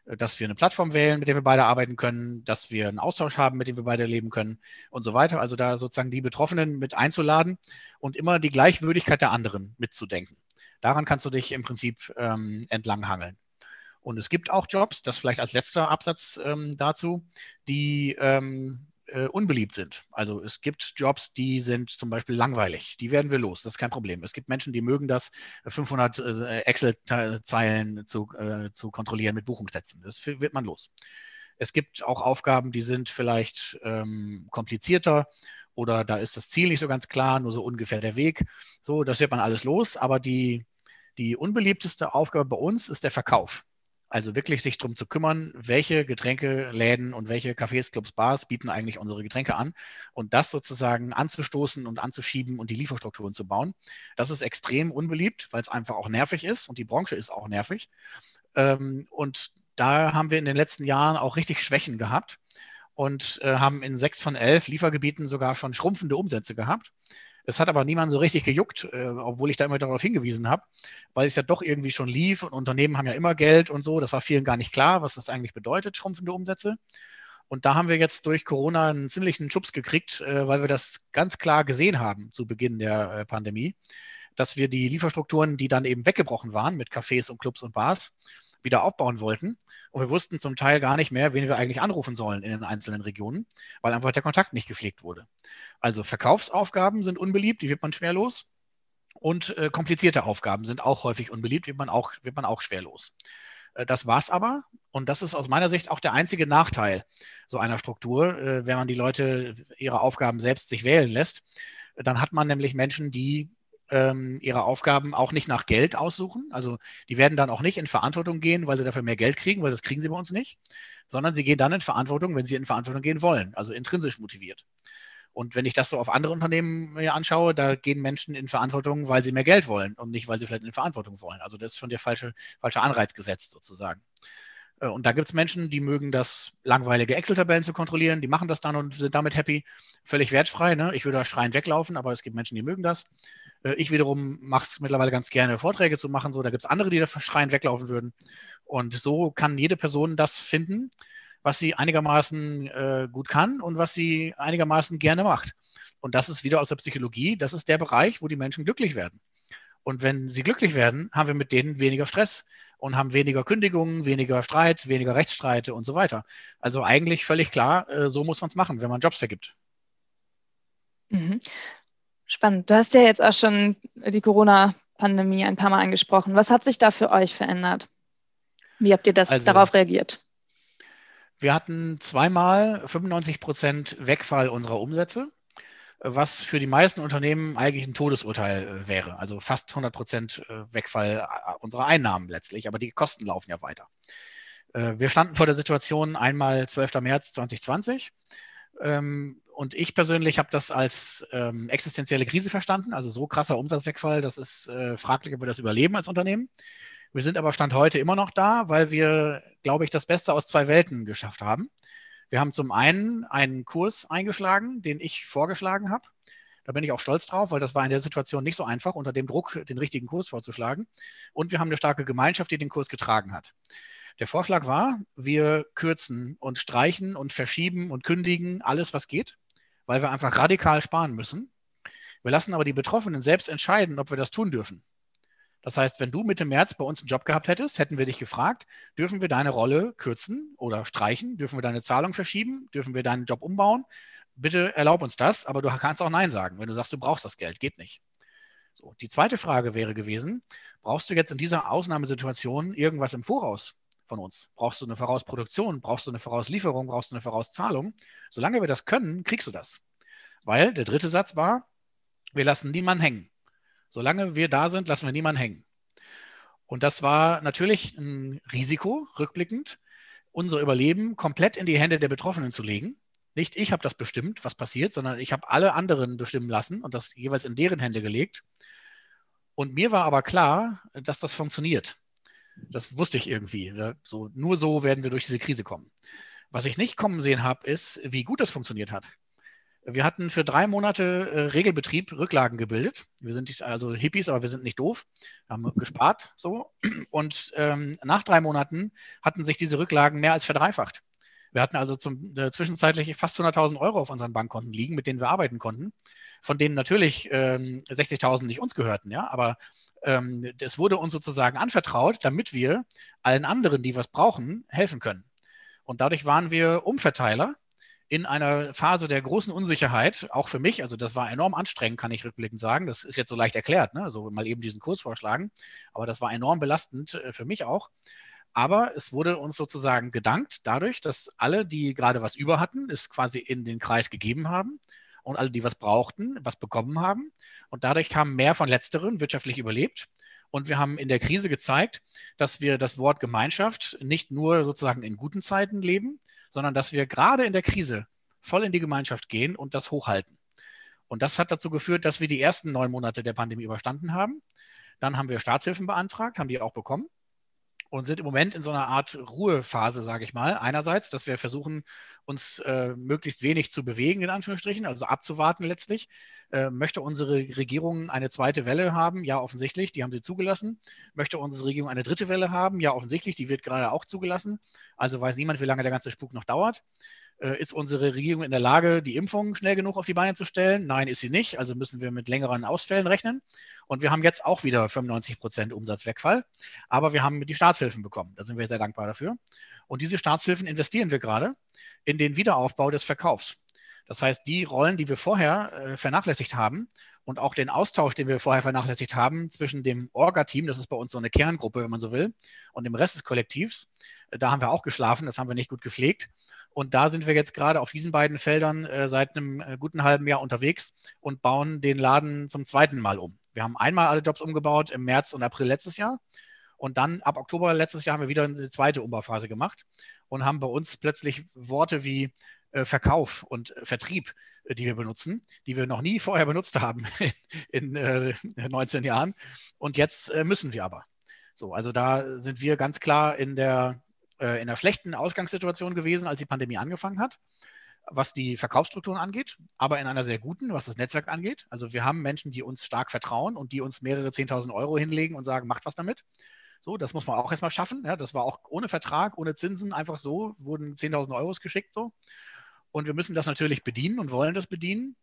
dass wir eine Plattform wählen, mit der wir beide arbeiten können, dass wir einen Austausch haben, mit dem wir beide leben können und so weiter. Also da sozusagen die Betroffenen mit einzuladen und immer die Gleichwürdigkeit der anderen mitzudenken. Daran kannst du dich im Prinzip ähm, entlanghangeln. Und es gibt auch Jobs, das vielleicht als letzter Absatz ähm, dazu, die ähm, äh, unbeliebt sind. Also es gibt Jobs, die sind zum Beispiel langweilig. Die werden wir los. Das ist kein Problem. Es gibt Menschen, die mögen das, 500 äh, Excel-Zeilen zu, äh, zu kontrollieren mit Buchungssätzen. Das wird man los. Es gibt auch Aufgaben, die sind vielleicht ähm, komplizierter oder da ist das Ziel nicht so ganz klar, nur so ungefähr der Weg. So, das wird man alles los. Aber die, die unbeliebteste Aufgabe bei uns ist der Verkauf. Also wirklich sich darum zu kümmern, welche Getränkeläden und welche Cafés, Clubs, Bars bieten eigentlich unsere Getränke an und das sozusagen anzustoßen und anzuschieben und die Lieferstrukturen zu bauen. Das ist extrem unbeliebt, weil es einfach auch nervig ist und die Branche ist auch nervig. Ähm, und da haben wir in den letzten Jahren auch richtig Schwächen gehabt und äh, haben in sechs von elf Liefergebieten sogar schon schrumpfende Umsätze gehabt. Es hat aber niemand so richtig gejuckt, äh, obwohl ich da immer darauf hingewiesen habe, weil es ja doch irgendwie schon lief und Unternehmen haben ja immer Geld und so. Das war vielen gar nicht klar, was das eigentlich bedeutet, schrumpfende Umsätze. Und da haben wir jetzt durch Corona einen ziemlichen Schubs gekriegt, äh, weil wir das ganz klar gesehen haben zu Beginn der äh, Pandemie, dass wir die Lieferstrukturen, die dann eben weggebrochen waren mit Cafés und Clubs und Bars, wieder aufbauen wollten. Und wir wussten zum Teil gar nicht mehr, wen wir eigentlich anrufen sollen in den einzelnen Regionen, weil einfach der Kontakt nicht gepflegt wurde. Also Verkaufsaufgaben sind unbeliebt, die wird man schwer los. Und äh, komplizierte Aufgaben sind auch häufig unbeliebt, wird man auch, wird man auch schwer los. Äh, das war's aber. Und das ist aus meiner Sicht auch der einzige Nachteil so einer Struktur, äh, wenn man die Leute ihre Aufgaben selbst sich wählen lässt. Dann hat man nämlich Menschen, die ähm, ihre Aufgaben auch nicht nach Geld aussuchen. Also die werden dann auch nicht in Verantwortung gehen, weil sie dafür mehr Geld kriegen, weil das kriegen sie bei uns nicht, sondern sie gehen dann in Verantwortung, wenn sie in Verantwortung gehen wollen, also intrinsisch motiviert. Und wenn ich das so auf andere Unternehmen mir anschaue, da gehen Menschen in Verantwortung, weil sie mehr Geld wollen und nicht, weil sie vielleicht in Verantwortung wollen. Also das ist schon der falsche, falsche Anreiz gesetzt sozusagen. Äh, und da gibt es Menschen, die mögen das, langweilige Excel-Tabellen zu kontrollieren, die machen das dann und sind damit happy, völlig wertfrei. Ne? Ich würde da schreiend weglaufen, aber es gibt Menschen, die mögen das. Äh, ich wiederum mache es mittlerweile ganz gerne, Vorträge zu machen. So, da gibt es andere, die da schreiend weglaufen würden. Und so kann jede Person das finden, was sie einigermaßen äh, gut kann und was sie einigermaßen gerne macht. Und das ist wieder aus der Psychologie, das ist der Bereich, wo die Menschen glücklich werden. Und wenn sie glücklich werden, haben wir mit denen weniger Stress und haben weniger Kündigungen, weniger Streit, weniger Rechtsstreite und so weiter. Also eigentlich völlig klar, äh, so muss man es machen, wenn man Jobs vergibt. Mhm. Spannend. Du hast ja jetzt auch schon die Corona-Pandemie ein paar Mal angesprochen. Was hat sich da für euch verändert? Wie habt ihr das also, darauf reagiert? Wir hatten zweimal 95 Prozent Wegfall unserer Umsätze was für die meisten Unternehmen eigentlich ein Todesurteil äh, wäre. Also fast 100 Prozent äh, Wegfall äh, unserer Einnahmen letztlich, aber die Kosten laufen ja weiter. Wir standen vor der Situation einmal 12. März 2020 ähm, und ich persönlich habe das als ähm, existenzielle Krise verstanden, also so krasser Umsatzwegfall, das ist fraglich, ob wir das überleben als Unternehmen. Wir sind aber Stand heute immer noch da, weil wir, glaube ich, das Beste aus zwei Welten geschafft haben. Wir haben zum einen einen Kurs eingeschlagen, den ich vorgeschlagen habe. Da bin ich auch stolz drauf, weil das war in der Situation nicht so einfach, unter dem Druck den richtigen Kurs vorzuschlagen. Und wir haben eine starke Gemeinschaft, die den Kurs getragen hat. Der Vorschlag war, wir kürzen und streichen und verschieben und kündigen alles, was geht, weil wir einfach radikal sparen müssen. Wir lassen aber die Betroffenen selbst entscheiden, ob wir das tun dürfen. Das heißt, wenn du Mitte März bei uns einen Job gehabt hättest, hätten wir dich gefragt, dürfen wir deine Rolle kürzen oder streichen? Dürfen wir deine Zahlung verschieben? Dürfen wir deinen Job umbauen? Bitte erlaub uns das, aber du kannst auch Nein sagen, wenn du sagst, du brauchst das Geld. Geht nicht. So, die zweite Frage wäre gewesen, brauchst du jetzt in dieser Ausnahmesituation irgendwas im Voraus von uns? Brauchst du eine Vorausproduktion? Brauchst du eine Vorauslieferung? Brauchst du eine Vorauszahlung? Solange wir das können, kriegst du das. Weil der dritte Satz war, wir lassen niemanden hängen. Solange wir da sind, lassen wir niemanden hängen. Und das war natürlich ein Risiko, rückblickend, unser Überleben komplett in die Hände der Betroffenen zu legen. Nicht ich habe das bestimmt, was passiert, sondern ich habe alle anderen bestimmen lassen und das jeweils in deren Hände gelegt. Und mir war aber klar, dass das funktioniert. Das wusste ich irgendwie. So, nur so werden wir durch diese Krise kommen. Was ich nicht kommen sehen habe, ist, wie gut das funktioniert hat. Wir hatten für drei Monate äh, Regelbetrieb Rücklagen gebildet. Wir sind also Hippies, aber wir sind nicht doof. Wir haben gespart so. Und ähm, nach drei Monaten hatten sich diese Rücklagen mehr als verdreifacht. Wir hatten also zum, äh, zwischenzeitlich fast 100.000 Euro auf unseren Bankkonten liegen, mit denen wir arbeiten konnten, von denen natürlich ähm, 60.000 nicht uns gehörten, ja, aber ähm, es wurde uns sozusagen anvertraut, damit wir allen anderen, die was brauchen, helfen können. Und dadurch waren wir Umverteiler in einer Phase der großen Unsicherheit, auch für mich, also das war enorm anstrengend, kann ich rückblickend sagen. Das ist jetzt so leicht erklärt, ne? so mal eben diesen Kurs vorschlagen, aber das war enorm belastend äh, für mich auch. Aber es wurde uns sozusagen gedankt dadurch, dass alle, die gerade was über hatten, es quasi in den Kreis gegeben haben und alle, die was brauchten, was bekommen haben. Und dadurch haben mehr von letzteren wirtschaftlich überlebt. Und wir haben in der Krise gezeigt, dass wir das Wort Gemeinschaft nicht nur sozusagen in guten Zeiten leben, sondern dass wir gerade in der Krise voll in die Gemeinschaft gehen und das hochhalten. Und das hat dazu geführt, dass wir die ersten neun Monate der Pandemie überstanden haben. Dann haben wir Staatshilfen beantragt, haben die auch bekommen und sind im Moment in so einer Art Ruhephase, sage ich mal. Einerseits, dass wir versuchen, uns äh, möglichst wenig zu bewegen, in Anführungsstrichen, also abzuwarten letztlich. Äh, möchte unsere Regierung eine zweite Welle haben? Ja, offensichtlich, die haben sie zugelassen. Möchte unsere Regierung eine dritte Welle haben? Ja, offensichtlich, die wird gerade auch zugelassen. Also weiß niemand, wie lange der ganze Spuk noch dauert. Äh, ist unsere Regierung in der Lage, die Impfung schnell genug auf die Beine zu stellen? Nein, ist sie nicht. Also müssen wir mit längeren Ausfällen rechnen. Und wir haben jetzt auch wieder 95 Prozent Umsatzwegfall. Aber wir haben die Staatshilfen bekommen. Da sind wir sehr dankbar dafür. Und diese Staatshilfen investieren wir gerade in den Wiederaufbau des Verkaufs. Das heißt, die Rollen, die wir vorher äh, vernachlässigt haben und auch den Austausch, den wir vorher vernachlässigt haben zwischen dem Orga-Team, das ist bei uns so eine Kerngruppe, wenn man so will, und dem Rest des Kollektivs, äh, da haben wir auch geschlafen, das haben wir nicht gut gepflegt. Und da sind wir jetzt gerade auf diesen beiden Feldern äh, seit einem äh, guten halben Jahr unterwegs und bauen den Laden zum zweiten Mal um. Wir haben einmal alle Jobs umgebaut im März und April letztes Jahr. Und dann ab Oktober letztes Jahr haben wir wieder eine zweite Umbauphase gemacht und haben bei uns plötzlich Worte wie äh, Verkauf und Vertrieb, äh, die wir benutzen, die wir noch nie vorher benutzt haben in, in 19 Jahren. Und jetzt müssen wir aber. So, also da sind wir ganz klar in der äh, in einer schlechten Ausgangssituation gewesen, als die Pandemie angefangen hat, was die Verkaufsstrukturen angeht, aber in einer sehr guten, was das Netzwerk angeht. Also wir haben Menschen, die uns stark vertrauen und die uns mehrere 10.000 Euro hinlegen und sagen, macht was damit. So, das muss man auch erstmal schaffen. Ja, das war auch ohne Vertrag, ohne Zinsen, einfach so, wurden 10.000 Euro geschickt. So. Und wir müssen das natürlich bedienen und wollen das bedienen.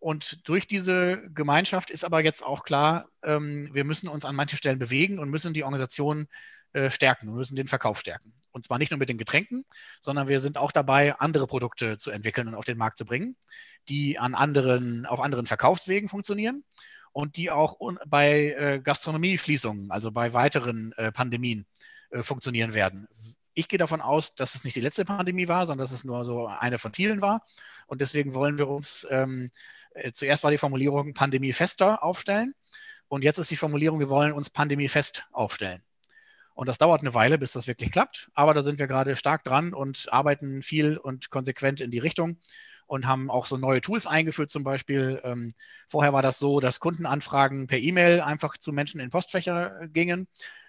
Und durch diese Gemeinschaft ist aber jetzt auch klar, ähm, wir müssen uns an manchen Stellen bewegen und müssen die Organisation äh, stärken. Wir müssen den Verkauf stärken. Und zwar nicht nur mit den Getränken, sondern wir sind auch dabei, andere Produkte zu entwickeln und auf den Markt zu bringen, die an anderen, auf anderen Verkaufswegen funktionieren und die auch bei äh, Gastronomieschließungen, also bei weiteren äh, Pandemien, äh, funktionieren werden. Ich gehe davon aus, dass es nicht die letzte Pandemie war, sondern dass es nur so eine von vielen war. Und deswegen wollen wir uns ähm, äh, zuerst war die Formulierung pandemiefester aufstellen und jetzt ist die Formulierung, wir wollen uns pandemiefest aufstellen. Und das dauert eine Weile, bis das wirklich klappt, aber da sind wir gerade stark dran und arbeiten viel und konsequent in die Richtung und haben auch so neue Tools eingeführt zum Beispiel. Ähm, vorher war das so, dass Kundenanfragen per E-Mail einfach zu Menschen in Postfächer gingen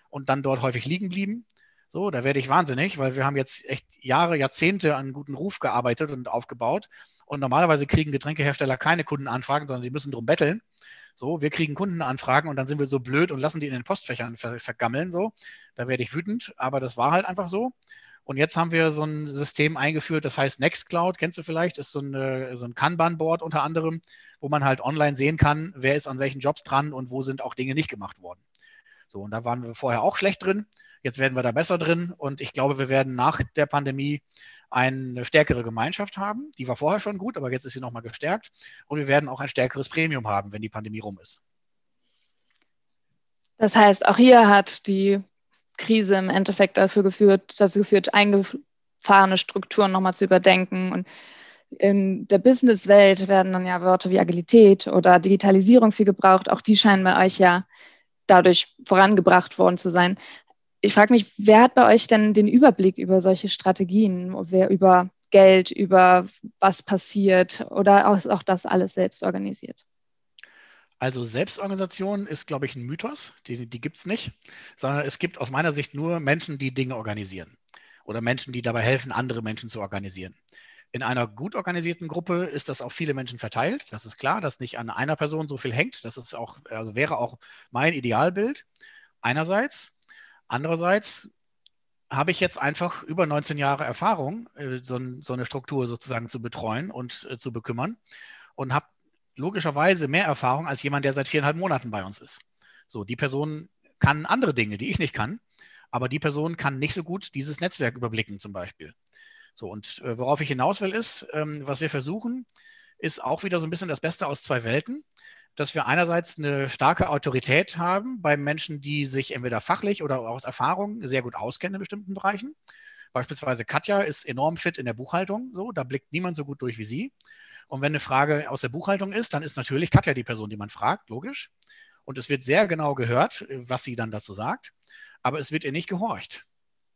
und dann dort häufig liegen blieben. So, da werde ich wahnsinnig, weil wir haben jetzt echt Jahre, Jahrzehnte an guten Ruf gearbeitet und aufgebaut. Und normalerweise kriegen Getränkehersteller keine Kundenanfragen, sondern sie müssen drum betteln. So, wir kriegen Kundenanfragen und dann sind wir so blöd und lassen die in den Postfächern ver vergammeln. So, da werde ich wütend, aber das war halt einfach so. Und jetzt haben wir so ein System eingeführt, das heißt Nextcloud, kennst du vielleicht, ist so, eine, so ein Kanban-Board unter anderem, wo man halt online sehen kann, wer ist an welchen Jobs dran und wo sind auch Dinge nicht gemacht worden. So, und da waren wir vorher auch schlecht drin. Jetzt werden wir da besser drin und ich glaube, wir werden nach der Pandemie eine stärkere Gemeinschaft haben. Die war vorher schon gut, aber jetzt ist sie nochmal gestärkt. Und wir werden auch ein stärkeres Premium haben, wenn die Pandemie rum ist. Das heißt, auch hier hat die Krise im Endeffekt dafür geführt, dazu geführt, eingefahrene Strukturen nochmal zu überdenken. Und in der Businesswelt werden dann ja Wörter wie Agilität oder Digitalisierung viel gebraucht. Auch die scheinen bei euch ja dadurch vorangebracht worden zu sein ich frage mich, wer hat bei euch denn den Überblick über solche Strategien? Wer über Geld, über was passiert oder auch, auch das alles selbst organisiert? Also Selbstorganisation ist, glaube ich, ein Mythos. Die, die gibt es nicht, sondern es gibt aus meiner Sicht nur Menschen, die Dinge organisieren oder Menschen, die dabei helfen, andere Menschen zu organisieren. In einer gut organisierten Gruppe ist das auf viele Menschen verteilt. Das ist klar, dass nicht an einer Person so viel hängt. Das ist auch, also wäre auch mein Idealbild. Einerseits. Andererseits habe ich jetzt einfach über 19 Jahre Erfahrung, äh, so, eine Struktur sozusagen zu betreuen und äh, zu bekümmern und habe logischerweise mehr Erfahrung als jemand, der seit viereinhalb Monaten bei uns ist. So, die Person kann andere Dinge, die ich nicht kann, aber die Person kann nicht so gut dieses Netzwerk überblicken zum Beispiel. So, und äh, worauf ich hinaus will, ist, ähm, was wir versuchen, ist auch wieder so ein bisschen das Beste aus zwei Welten dass wir einerseits eine starke Autorität haben bei Menschen, die sich entweder fachlich oder aus Erfahrung sehr gut auskennen in bestimmten Bereichen. Beispielsweise Katja ist enorm fit in der Buchhaltung, so, da blickt niemand so gut durch wie sie. Und wenn eine Frage aus der Buchhaltung ist, dann ist natürlich Katja die Person, die man fragt, logisch. Und es wird sehr genau gehört, was sie dann dazu sagt, aber es wird ihr nicht gehorcht.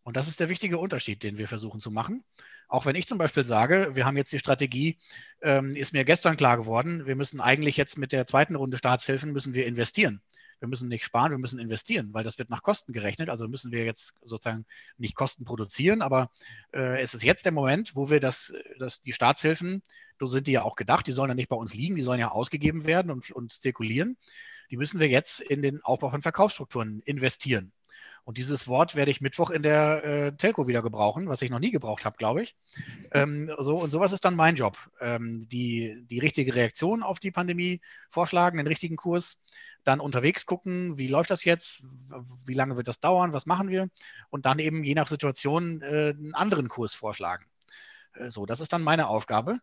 Und das ist der wichtige Unterschied, den wir versuchen zu machen. Auch wenn ich zum Beispiel sage, wir haben jetzt die Strategie, ähm, ist mir gestern klar geworden, wir müssen eigentlich jetzt mit der zweiten Runde Staatshilfen müssen wir investieren. Wir müssen nicht sparen, wir müssen investieren, weil das wird nach Kosten gerechnet. Also müssen wir jetzt sozusagen nicht Kosten produzieren, aber äh, es ist jetzt der Moment, wo wir das, das, die Staatshilfen, sind die ja auch gedacht, die sollen ja nicht bei uns liegen, die sollen ja ausgegeben werden und, und zirkulieren. Die müssen wir jetzt in den Aufbau von Verkaufsstrukturen investieren. Und dieses Wort werde ich Mittwoch in der äh, Telco wieder gebrauchen, was ich noch nie gebraucht habe, glaube ich. Ähm, so, und sowas ist dann mein Job. Ähm, die, die richtige Reaktion auf die Pandemie vorschlagen, den richtigen Kurs, dann unterwegs gucken, wie läuft das jetzt, wie lange wird das dauern, was machen wir und dann eben je nach Situation äh, einen anderen Kurs vorschlagen. Äh, so, das ist dann meine Aufgabe.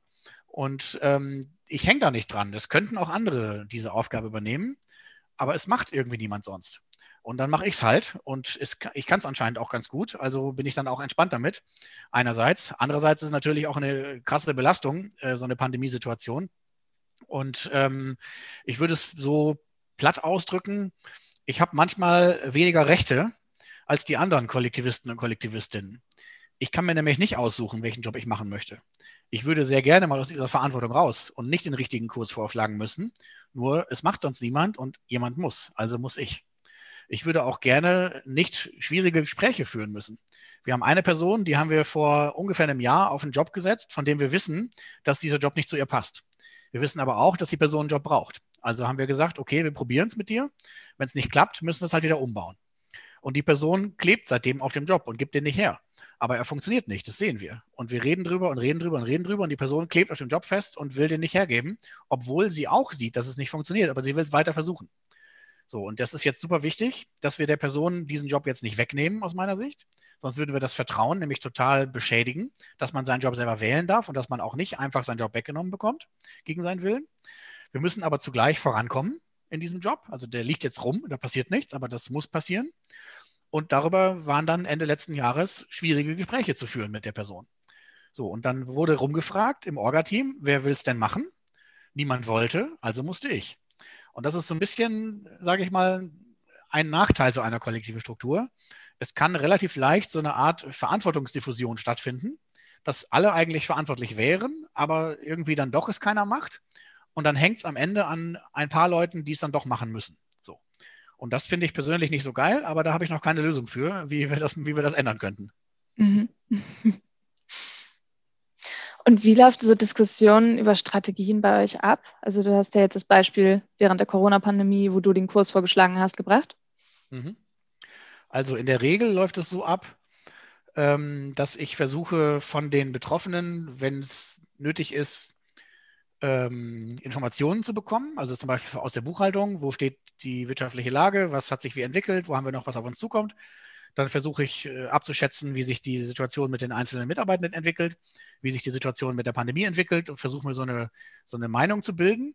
Und ähm, ich hänge da nicht dran. Das könnten auch andere diese Aufgabe übernehmen, aber es macht irgendwie niemand sonst. Und dann mache ich es halt. Und es, ich kann es anscheinend auch ganz gut. Also bin ich dann auch entspannt damit. Einerseits. Andererseits ist es natürlich auch eine krasse Belastung, äh, so eine Pandemiesituation. Und ähm, ich würde es so platt ausdrücken. Ich habe manchmal weniger Rechte als die anderen Kollektivisten und Kollektivistinnen. Ich kann mir nämlich nicht aussuchen, welchen Job ich machen möchte. Ich würde sehr gerne mal aus dieser Verantwortung raus und nicht den richtigen Kurs vorschlagen müssen. Nur es macht sonst niemand und jemand muss. Also muss ich. Ich würde auch gerne nicht schwierige Gespräche führen müssen. Wir haben eine Person, die haben wir vor ungefähr einem Jahr auf einen Job gesetzt, von dem wir wissen, dass dieser Job nicht zu ihr passt. Wir wissen aber auch, dass die Person einen Job braucht. Also haben wir gesagt, okay, wir probieren es mit dir. Wenn es nicht klappt, müssen wir es halt wieder umbauen. Und die Person klebt seitdem auf dem Job und gibt den nicht her. Aber er funktioniert nicht, das sehen wir. Und wir reden drüber und reden drüber und reden drüber und die Person klebt auf dem Job fest und will den nicht hergeben, obwohl sie auch sieht, dass es nicht funktioniert, aber sie will es weiter versuchen. So, und das ist jetzt super wichtig, dass wir der Person diesen Job jetzt nicht wegnehmen, aus meiner Sicht. Sonst würden wir das Vertrauen nämlich total beschädigen, dass man seinen Job selber wählen darf und dass man auch nicht einfach seinen Job weggenommen bekommt gegen seinen Willen. Wir müssen aber zugleich vorankommen in diesem Job. Also der liegt jetzt rum, da passiert nichts, aber das muss passieren. Und darüber waren dann Ende letzten Jahres schwierige Gespräche zu führen mit der Person. So, und dann wurde rumgefragt im Orga-Team, wer will es denn machen? Niemand wollte, also musste ich. Und das ist so ein bisschen, sage ich mal, ein Nachteil so einer kollektiven Struktur. Es kann relativ leicht so eine Art Verantwortungsdiffusion stattfinden, dass alle eigentlich verantwortlich wären, aber irgendwie dann doch es keiner macht. Und dann hängt es am Ende an ein paar Leuten, die es dann doch machen müssen. Und das finde ich persönlich nicht so geil, aber da habe ich noch keine Lösung für, wie wir das, wie wir das ändern könnten. Mhm. Und wie läuft diese Diskussion über Strategien bei euch ab? Also du hast ja jetzt das Beispiel während der Corona-Pandemie, wo du den Kurs vorgeschlagen hast, gebracht. Mhm. Also in der Regel läuft es so ab, ähm, dass ich versuche von den Betroffenen, wenn es nötig ist, ähm, Informationen zu bekommen, also zum Beispiel aus der Buchhaltung, wo steht die wirtschaftliche Lage, was hat sich wie entwickelt, wo haben wir noch was auf uns zukommt. Dann versuche ich äh, abzuschätzen, wie sich die Situation mit den einzelnen Mitarbeitenden entwickelt, wie sich die Situation mit der Pandemie entwickelt und versuche mir so eine, so eine Meinung zu bilden.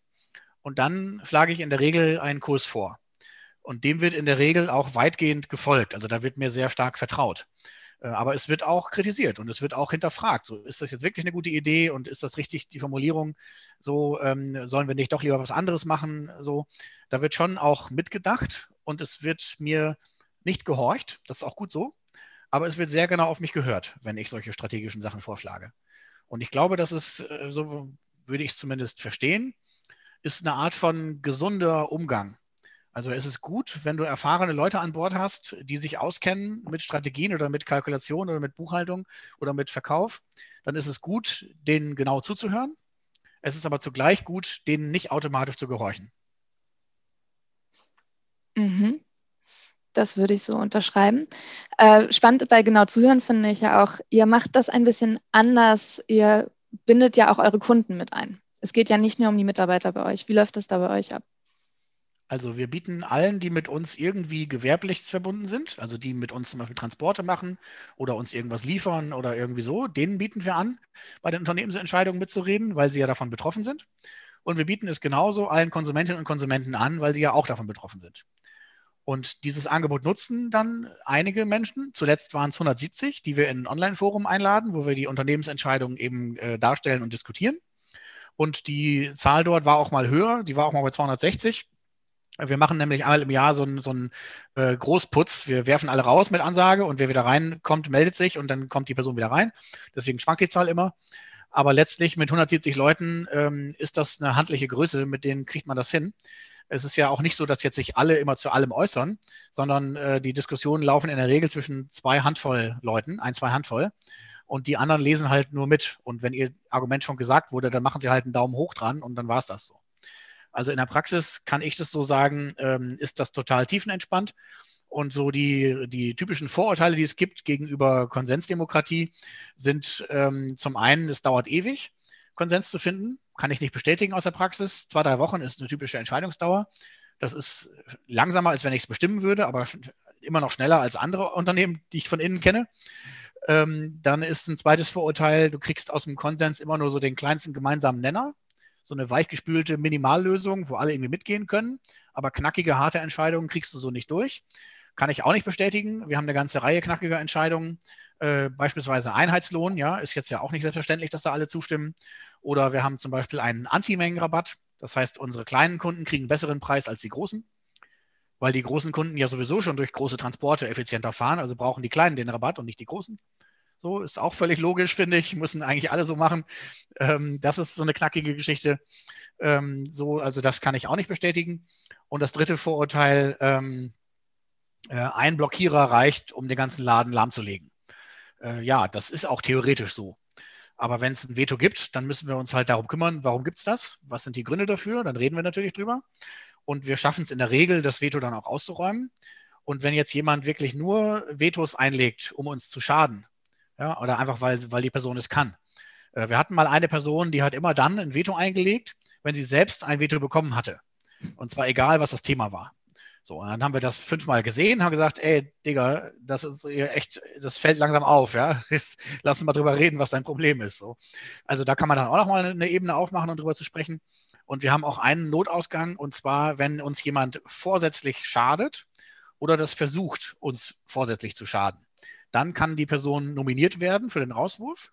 Und dann schlage ich in der Regel einen Kurs vor. Und dem wird in der Regel auch weitgehend gefolgt. Also da wird mir sehr stark vertraut. Äh, aber es wird auch kritisiert und es wird auch hinterfragt. So, ist das jetzt wirklich eine gute Idee und ist das richtig die Formulierung? So, ähm, sollen wir nicht doch lieber was anderes machen? So, da wird schon auch mitgedacht und es wird mir nicht gehorcht. Das ist auch gut so. Aber es wird sehr genau auf mich gehört, wenn ich solche strategischen Sachen vorschlage. Und ich glaube, das ist, äh, so würde ich es zumindest verstehen, ist eine Art von gesunder Umgang also es ist gut, wenn du erfahrene Leute an Bord hast, die sich auskennen mit Strategien oder mit Kalkulation oder mit Buchhaltung oder mit Verkauf. Dann ist es gut, denen genau zuzuhören. Es ist aber zugleich gut, denen nicht automatisch zu gehorchen. Mhm. Das würde ich so unterschreiben. Äh, spannend bei genau zuhören finde ich ja auch, ihr macht das ein bisschen anders. Ihr bindet ja auch eure Kunden mit ein. Es geht ja nicht nur um die Mitarbeiter bei euch. Wie läuft das da bei euch ab? Also wir bieten allen, die mit uns irgendwie gewerblich verbunden sind, also die mit uns zum Beispiel Transporte machen oder uns irgendwas liefern oder irgendwie so, denen bieten wir an, bei den Unternehmensentscheidungen mitzureden, weil sie ja davon betroffen sind. Und wir bieten es genauso allen Konsumentinnen und Konsumenten an, weil sie ja auch davon betroffen sind. Und dieses Angebot nutzen dann einige Menschen. Zuletzt waren es 170, die wir in ein Online-Forum einladen, wo wir die Unternehmensentscheidungen eben äh, darstellen und diskutieren. Und die Zahl dort war auch mal höher, die war auch mal bei 260. Wir machen nämlich einmal im Jahr so einen, so einen äh, Großputz. Wir werfen alle raus mit Ansage und wer wieder reinkommt, meldet sich und dann kommt die Person wieder rein. Deswegen schwankt die Zahl immer. Aber letztlich mit 170 Leuten ähm, ist das eine handliche Größe, mit denen kriegt man das hin. Es ist ja auch nicht so, dass jetzt sich alle immer zu allem äußern, sondern äh, die Diskussionen laufen in der Regel zwischen zwei Handvoll Leuten, ein, zwei Handvoll. Und die anderen lesen halt nur mit. Und wenn ihr Argument schon gesagt wurde, dann machen sie halt einen Daumen hoch dran und dann war es das so. Also in der Praxis kann ich das so sagen, ähm, ist das total tiefenentspannt. Und so die, die typischen Vorurteile, die es gibt gegenüber Konsensdemokratie, sind ähm, zum einen, es dauert ewig, Konsens zu finden. Kann ich nicht bestätigen aus der Praxis. Zwei, drei Wochen ist eine typische Entscheidungsdauer. Das ist langsamer, als wenn ich es bestimmen würde, aber immer noch schneller als andere Unternehmen, die ich von innen kenne. Ähm, dann ist ein zweites Vorurteil, du kriegst aus dem Konsens immer nur so den kleinsten gemeinsamen Nenner so eine weichgespülte Minimallösung, wo alle irgendwie mitgehen können. Aber knackige, harte Entscheidungen kriegst du so nicht durch. Kann ich auch nicht bestätigen. Wir haben eine ganze Reihe knackiger Entscheidungen. Äh, beispielsweise Einheitslohn, ja, ist jetzt ja auch nicht selbstverständlich, dass da alle zustimmen. Oder wir haben zum Beispiel einen Antimengenrabatt. Das heißt, unsere kleinen Kunden kriegen einen besseren Preis als die großen, weil die großen Kunden ja sowieso schon durch große Transporte effizienter fahren. Also brauchen die Kleinen den Rabatt und nicht die Großen. So ist auch völlig logisch, finde ich. Müssen eigentlich alle so machen. Ähm, das ist so eine knackige Geschichte. Ähm, so, also das kann ich auch nicht bestätigen. Und das dritte Vorurteil, ähm, äh, ein Blockierer reicht, um den ganzen Laden lahmzulegen. Äh, ja, das ist auch theoretisch so. Aber wenn es ein Veto gibt, dann müssen wir uns halt darum kümmern, warum gibt es das? Was sind die Gründe dafür? Dann reden wir natürlich drüber. Und wir schaffen es in der Regel, das Veto dann auch auszuräumen. Und wenn jetzt jemand wirklich nur Vetos einlegt, um uns zu schaden, Ja, oder einfach, weil, weil die Person es kann. Äh, wir hatten mal eine Person, die hat immer dann ein Veto eingelegt, wenn sie selbst ein Veto bekommen hatte. Und zwar egal, was das Thema war. So, und dann haben wir das fünfmal gesehen, haben gesagt, ey, Digga, das ist echt, das fällt langsam auf, ja. Lass uns mal drüber reden, was dein Problem ist. So. Also da kann man dann auch nochmal eine Ebene aufmachen um drüber zu sprechen. Und wir haben auch einen Notausgang, und zwar, wenn uns jemand vorsätzlich schadet oder das versucht, uns vorsätzlich zu schaden. Dann kann die Person nominiert werden für den Rauswurf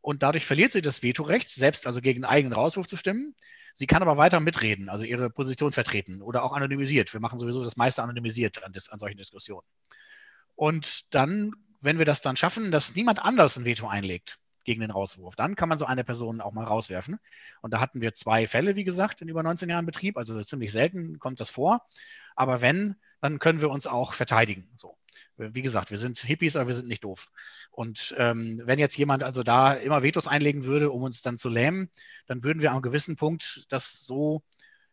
und dadurch verliert sie das Vetorecht, selbst also gegen einen eigenen Rauswurf zu stimmen. Sie kann aber weiter mitreden, also ihre Position vertreten oder auch anonymisiert. Wir machen sowieso das meiste anonymisiert an, an solchen Diskussionen. Und dann, wenn wir das dann schaffen, dass niemand anders ein Veto einlegt gegen den Rauswurf, dann kann man so eine Person auch mal rauswerfen. Und da hatten wir zwei Fälle, wie gesagt, in über 19 Jahren Betrieb. Also ziemlich selten kommt das vor. Aber wenn, dann können wir uns auch verteidigen. So wie gesagt, wir sind Hippies, aber wir sind nicht doof. Und ähm, wenn jetzt jemand also da immer Vetos einlegen würde, um uns dann zu lähmen, dann würden wir am gewissen Punkt das so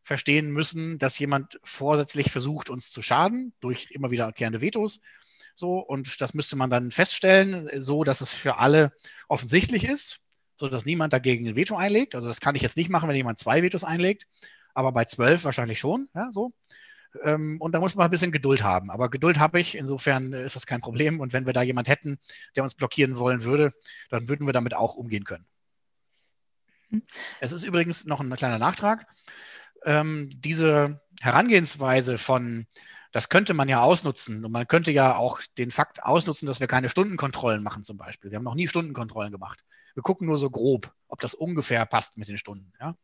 verstehen müssen, dass jemand vorsätzlich versucht, uns zu schaden durch immer wiederkehrende Vetos. So, und das müsste man dann feststellen, so dass es für alle offensichtlich ist, so dass niemand dagegen ein Veto einlegt. Also das kann ich jetzt nicht machen, wenn jemand zwei Vetos einlegt, aber bei zwölf wahrscheinlich schon. Ja, so. Ähm, und da muss man ein bisschen Geduld haben. Aber Geduld habe ich, insofern ist das kein Problem. Und wenn wir da jemand hätten, der uns blockieren wollen würde, dann würden wir damit auch umgehen können. Mhm. Es ist übrigens noch ein kleiner Nachtrag. Ähm, diese Herangehensweise von, das könnte man ja ausnutzen und man könnte ja auch den Fakt ausnutzen, dass wir keine Stundenkontrollen machen zum Beispiel. Wir haben noch nie Stundenkontrollen gemacht. Wir gucken nur so grob, ob das ungefähr passt mit den Stunden. Ja?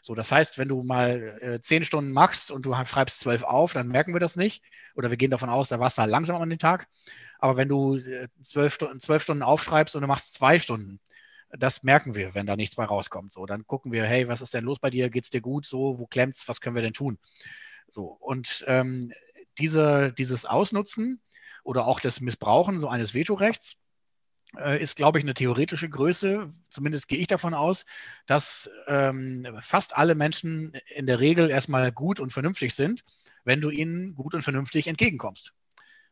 So, das heißt, wenn du mal äh, zehn Stunden machst und du schreibst zwölf auf, dann merken wir das nicht. Oder wir gehen davon aus, da warst du halt langsam an den Tag. Aber wenn du äh, zwölf, Stunden, zwölf Stunden aufschreibst und du machst zwei Stunden, das merken wir, wenn da nichts mehr rauskommt. So, dann gucken wir, hey, was ist denn los bei dir? Geht es dir gut? So, wo klemmt's? Was können wir denn tun? So, und ähm, diese, dieses Ausnutzen oder auch das Missbrauchen so eines Vetorechts, ist, glaube ich, eine theoretische Größe. Zumindest gehe ich davon aus, dass ähm, fast alle Menschen in der Regel erstmal gut und vernünftig sind, wenn du ihnen gut und vernünftig entgegenkommst.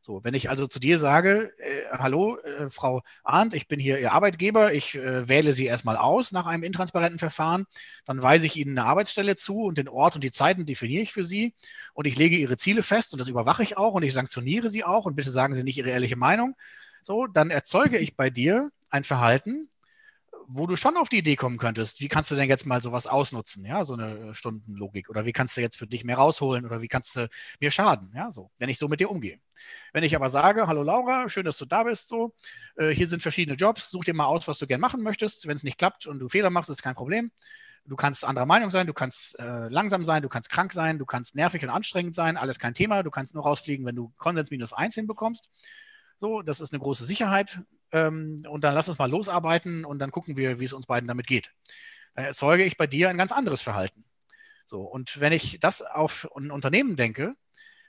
So, wenn ich also zu dir sage, äh, hallo, äh, Frau Arndt, ich bin hier Ihr Arbeitgeber, ich äh, wähle Sie erstmal aus nach einem intransparenten Verfahren, dann weise ich Ihnen eine Arbeitsstelle zu und den Ort und die Zeiten definiere ich für Sie und ich lege Ihre Ziele fest und das überwache ich auch und ich sanktioniere Sie auch und bitte sagen Sie nicht Ihre ehrliche Meinung, so, dann erzeuge ich bei dir ein Verhalten, wo du schon auf die Idee kommen könntest, wie kannst du denn jetzt mal sowas ausnutzen, ja, so eine Stundenlogik oder wie kannst du jetzt für dich mehr rausholen oder wie kannst du mir schaden, ja, so, wenn ich so mit dir umgehe. Wenn ich aber sage, hallo Laura, schön, dass du da bist, so, äh, hier sind verschiedene Jobs, such dir mal aus, was du gern machen möchtest, wenn es nicht klappt und du Fehler machst, ist kein Problem. Du kannst anderer Meinung sein, du kannst äh, langsam sein, du kannst krank sein, du kannst nervig und anstrengend sein, alles kein Thema. Du kannst nur rausfliegen, wenn du Konsens minus eins hinbekommst. So, das ist eine große Sicherheit. Ähm, und dann lass uns mal losarbeiten und dann gucken wir, wie es uns beiden damit geht. Dann erzeuge ich bei dir ein ganz anderes Verhalten. So, und wenn ich das auf ein Unternehmen denke,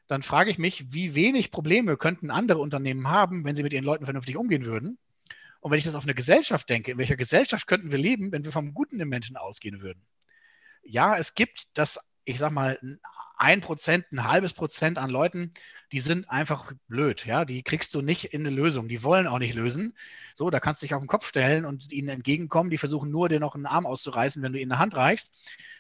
dann frage ich mich, wie wenig Probleme könnten andere Unternehmen haben, wenn sie mit ihren Leuten vernünftig umgehen würden. Und wenn ich das auf eine Gesellschaft denke, in welcher Gesellschaft könnten wir leben, wenn wir vom Guten im Menschen ausgehen würden? Ja, es gibt das, ich sag mal, ein Prozent, ein halbes Prozent an Leuten, die sind einfach blöd, ja, die kriegst du nicht in eine Lösung, die wollen auch nicht lösen. So, da kannst du dich auf den Kopf stellen und ihnen entgegenkommen, die versuchen nur, dir noch einen Arm auszureißen, wenn du ihnen eine Hand reichst.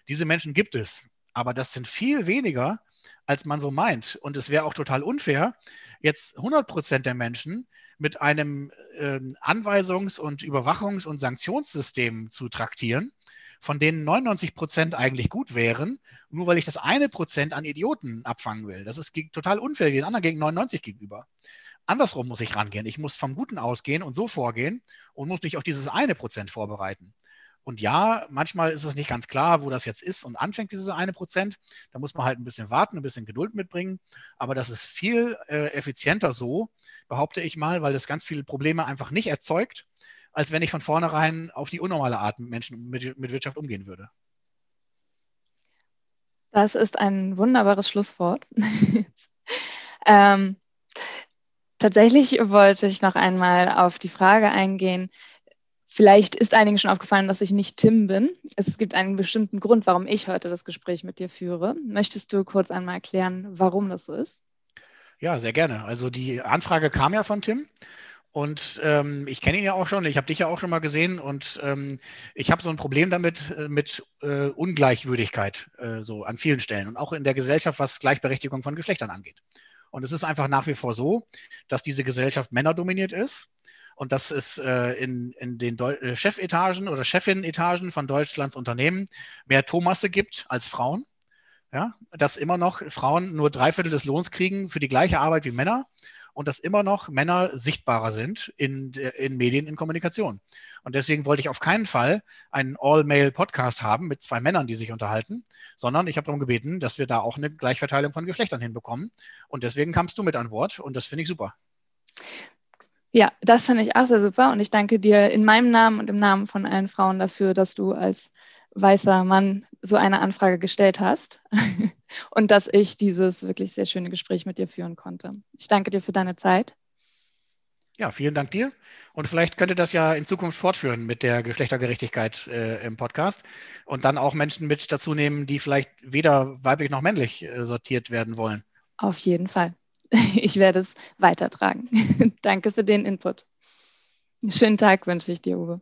Diese Menschen gibt es, aber das sind viel weniger, als man so meint. Und es wäre auch total unfair, jetzt 100 Prozent der Menschen mit einem äh, Anweisungs- und Überwachungs- und Sanktionssystem zu traktieren, von denen 99 Prozent eigentlich gut wären, nur weil ich das eine Prozent an Idioten abfangen will. Das ist total unfair den anderen gegen 99 gegenüber. Andersrum muss ich rangehen. Ich muss vom Guten ausgehen und so vorgehen und muss mich auf dieses eine Prozent vorbereiten. Und ja, manchmal ist es nicht ganz klar, wo das jetzt ist und anfängt, dieses eine Prozent. Da muss man halt ein bisschen warten, ein bisschen Geduld mitbringen. Aber das ist viel äh, effizienter so, behaupte ich mal, weil das ganz viele Probleme einfach nicht erzeugt als wenn ich von vornherein auf die unnormale Art mit Menschen, mit, mit Wirtschaft umgehen würde. Das ist ein wunderbares Schlusswort. ähm, tatsächlich wollte ich noch einmal auf die Frage eingehen. Vielleicht ist einigen schon aufgefallen, dass ich nicht Tim bin. Es gibt einen bestimmten Grund, warum ich heute das Gespräch mit dir führe. Möchtest du kurz einmal erklären, warum das so ist? Ja, sehr gerne. Also die Anfrage kam ja von Tim Und ähm, ich kenne ihn ja auch schon, ich habe dich ja auch schon mal gesehen und ähm, ich habe so ein Problem damit äh, mit äh, Ungleichwürdigkeit äh, so an vielen Stellen und auch in der Gesellschaft, was Gleichberechtigung von Geschlechtern angeht. Und es ist einfach nach wie vor so, dass diese Gesellschaft männerdominiert ist und dass es äh, in, in den Deu äh, Chefetagen oder Chefinnenetagen von Deutschlands Unternehmen mehr Thomasse gibt als Frauen. Ja, dass immer noch Frauen nur drei Viertel des Lohns kriegen für die gleiche Arbeit wie Männer und dass immer noch Männer sichtbarer sind in, in Medien, in Kommunikation. Und deswegen wollte ich auf keinen Fall einen All-Male-Podcast haben mit zwei Männern, die sich unterhalten, sondern ich habe darum gebeten, dass wir da auch eine Gleichverteilung von Geschlechtern hinbekommen. Und deswegen kamst du mit an Bord und das finde ich super. Ja, das finde ich auch sehr super und ich danke dir in meinem Namen und im Namen von allen Frauen dafür, dass du als weißer Mann so eine Anfrage gestellt hast und dass ich dieses wirklich sehr schöne Gespräch mit dir führen konnte. Ich danke dir für deine Zeit. Ja, vielen Dank dir. Und vielleicht könnte das ja in Zukunft fortführen mit der Geschlechtergerechtigkeit äh, im Podcast und dann auch Menschen mit dazu nehmen, die vielleicht weder weiblich noch männlich äh, sortiert werden wollen. Auf jeden Fall. Ich werde es weitertragen. Danke für den Input. Schönen Tag wünsche ich dir, Uwe.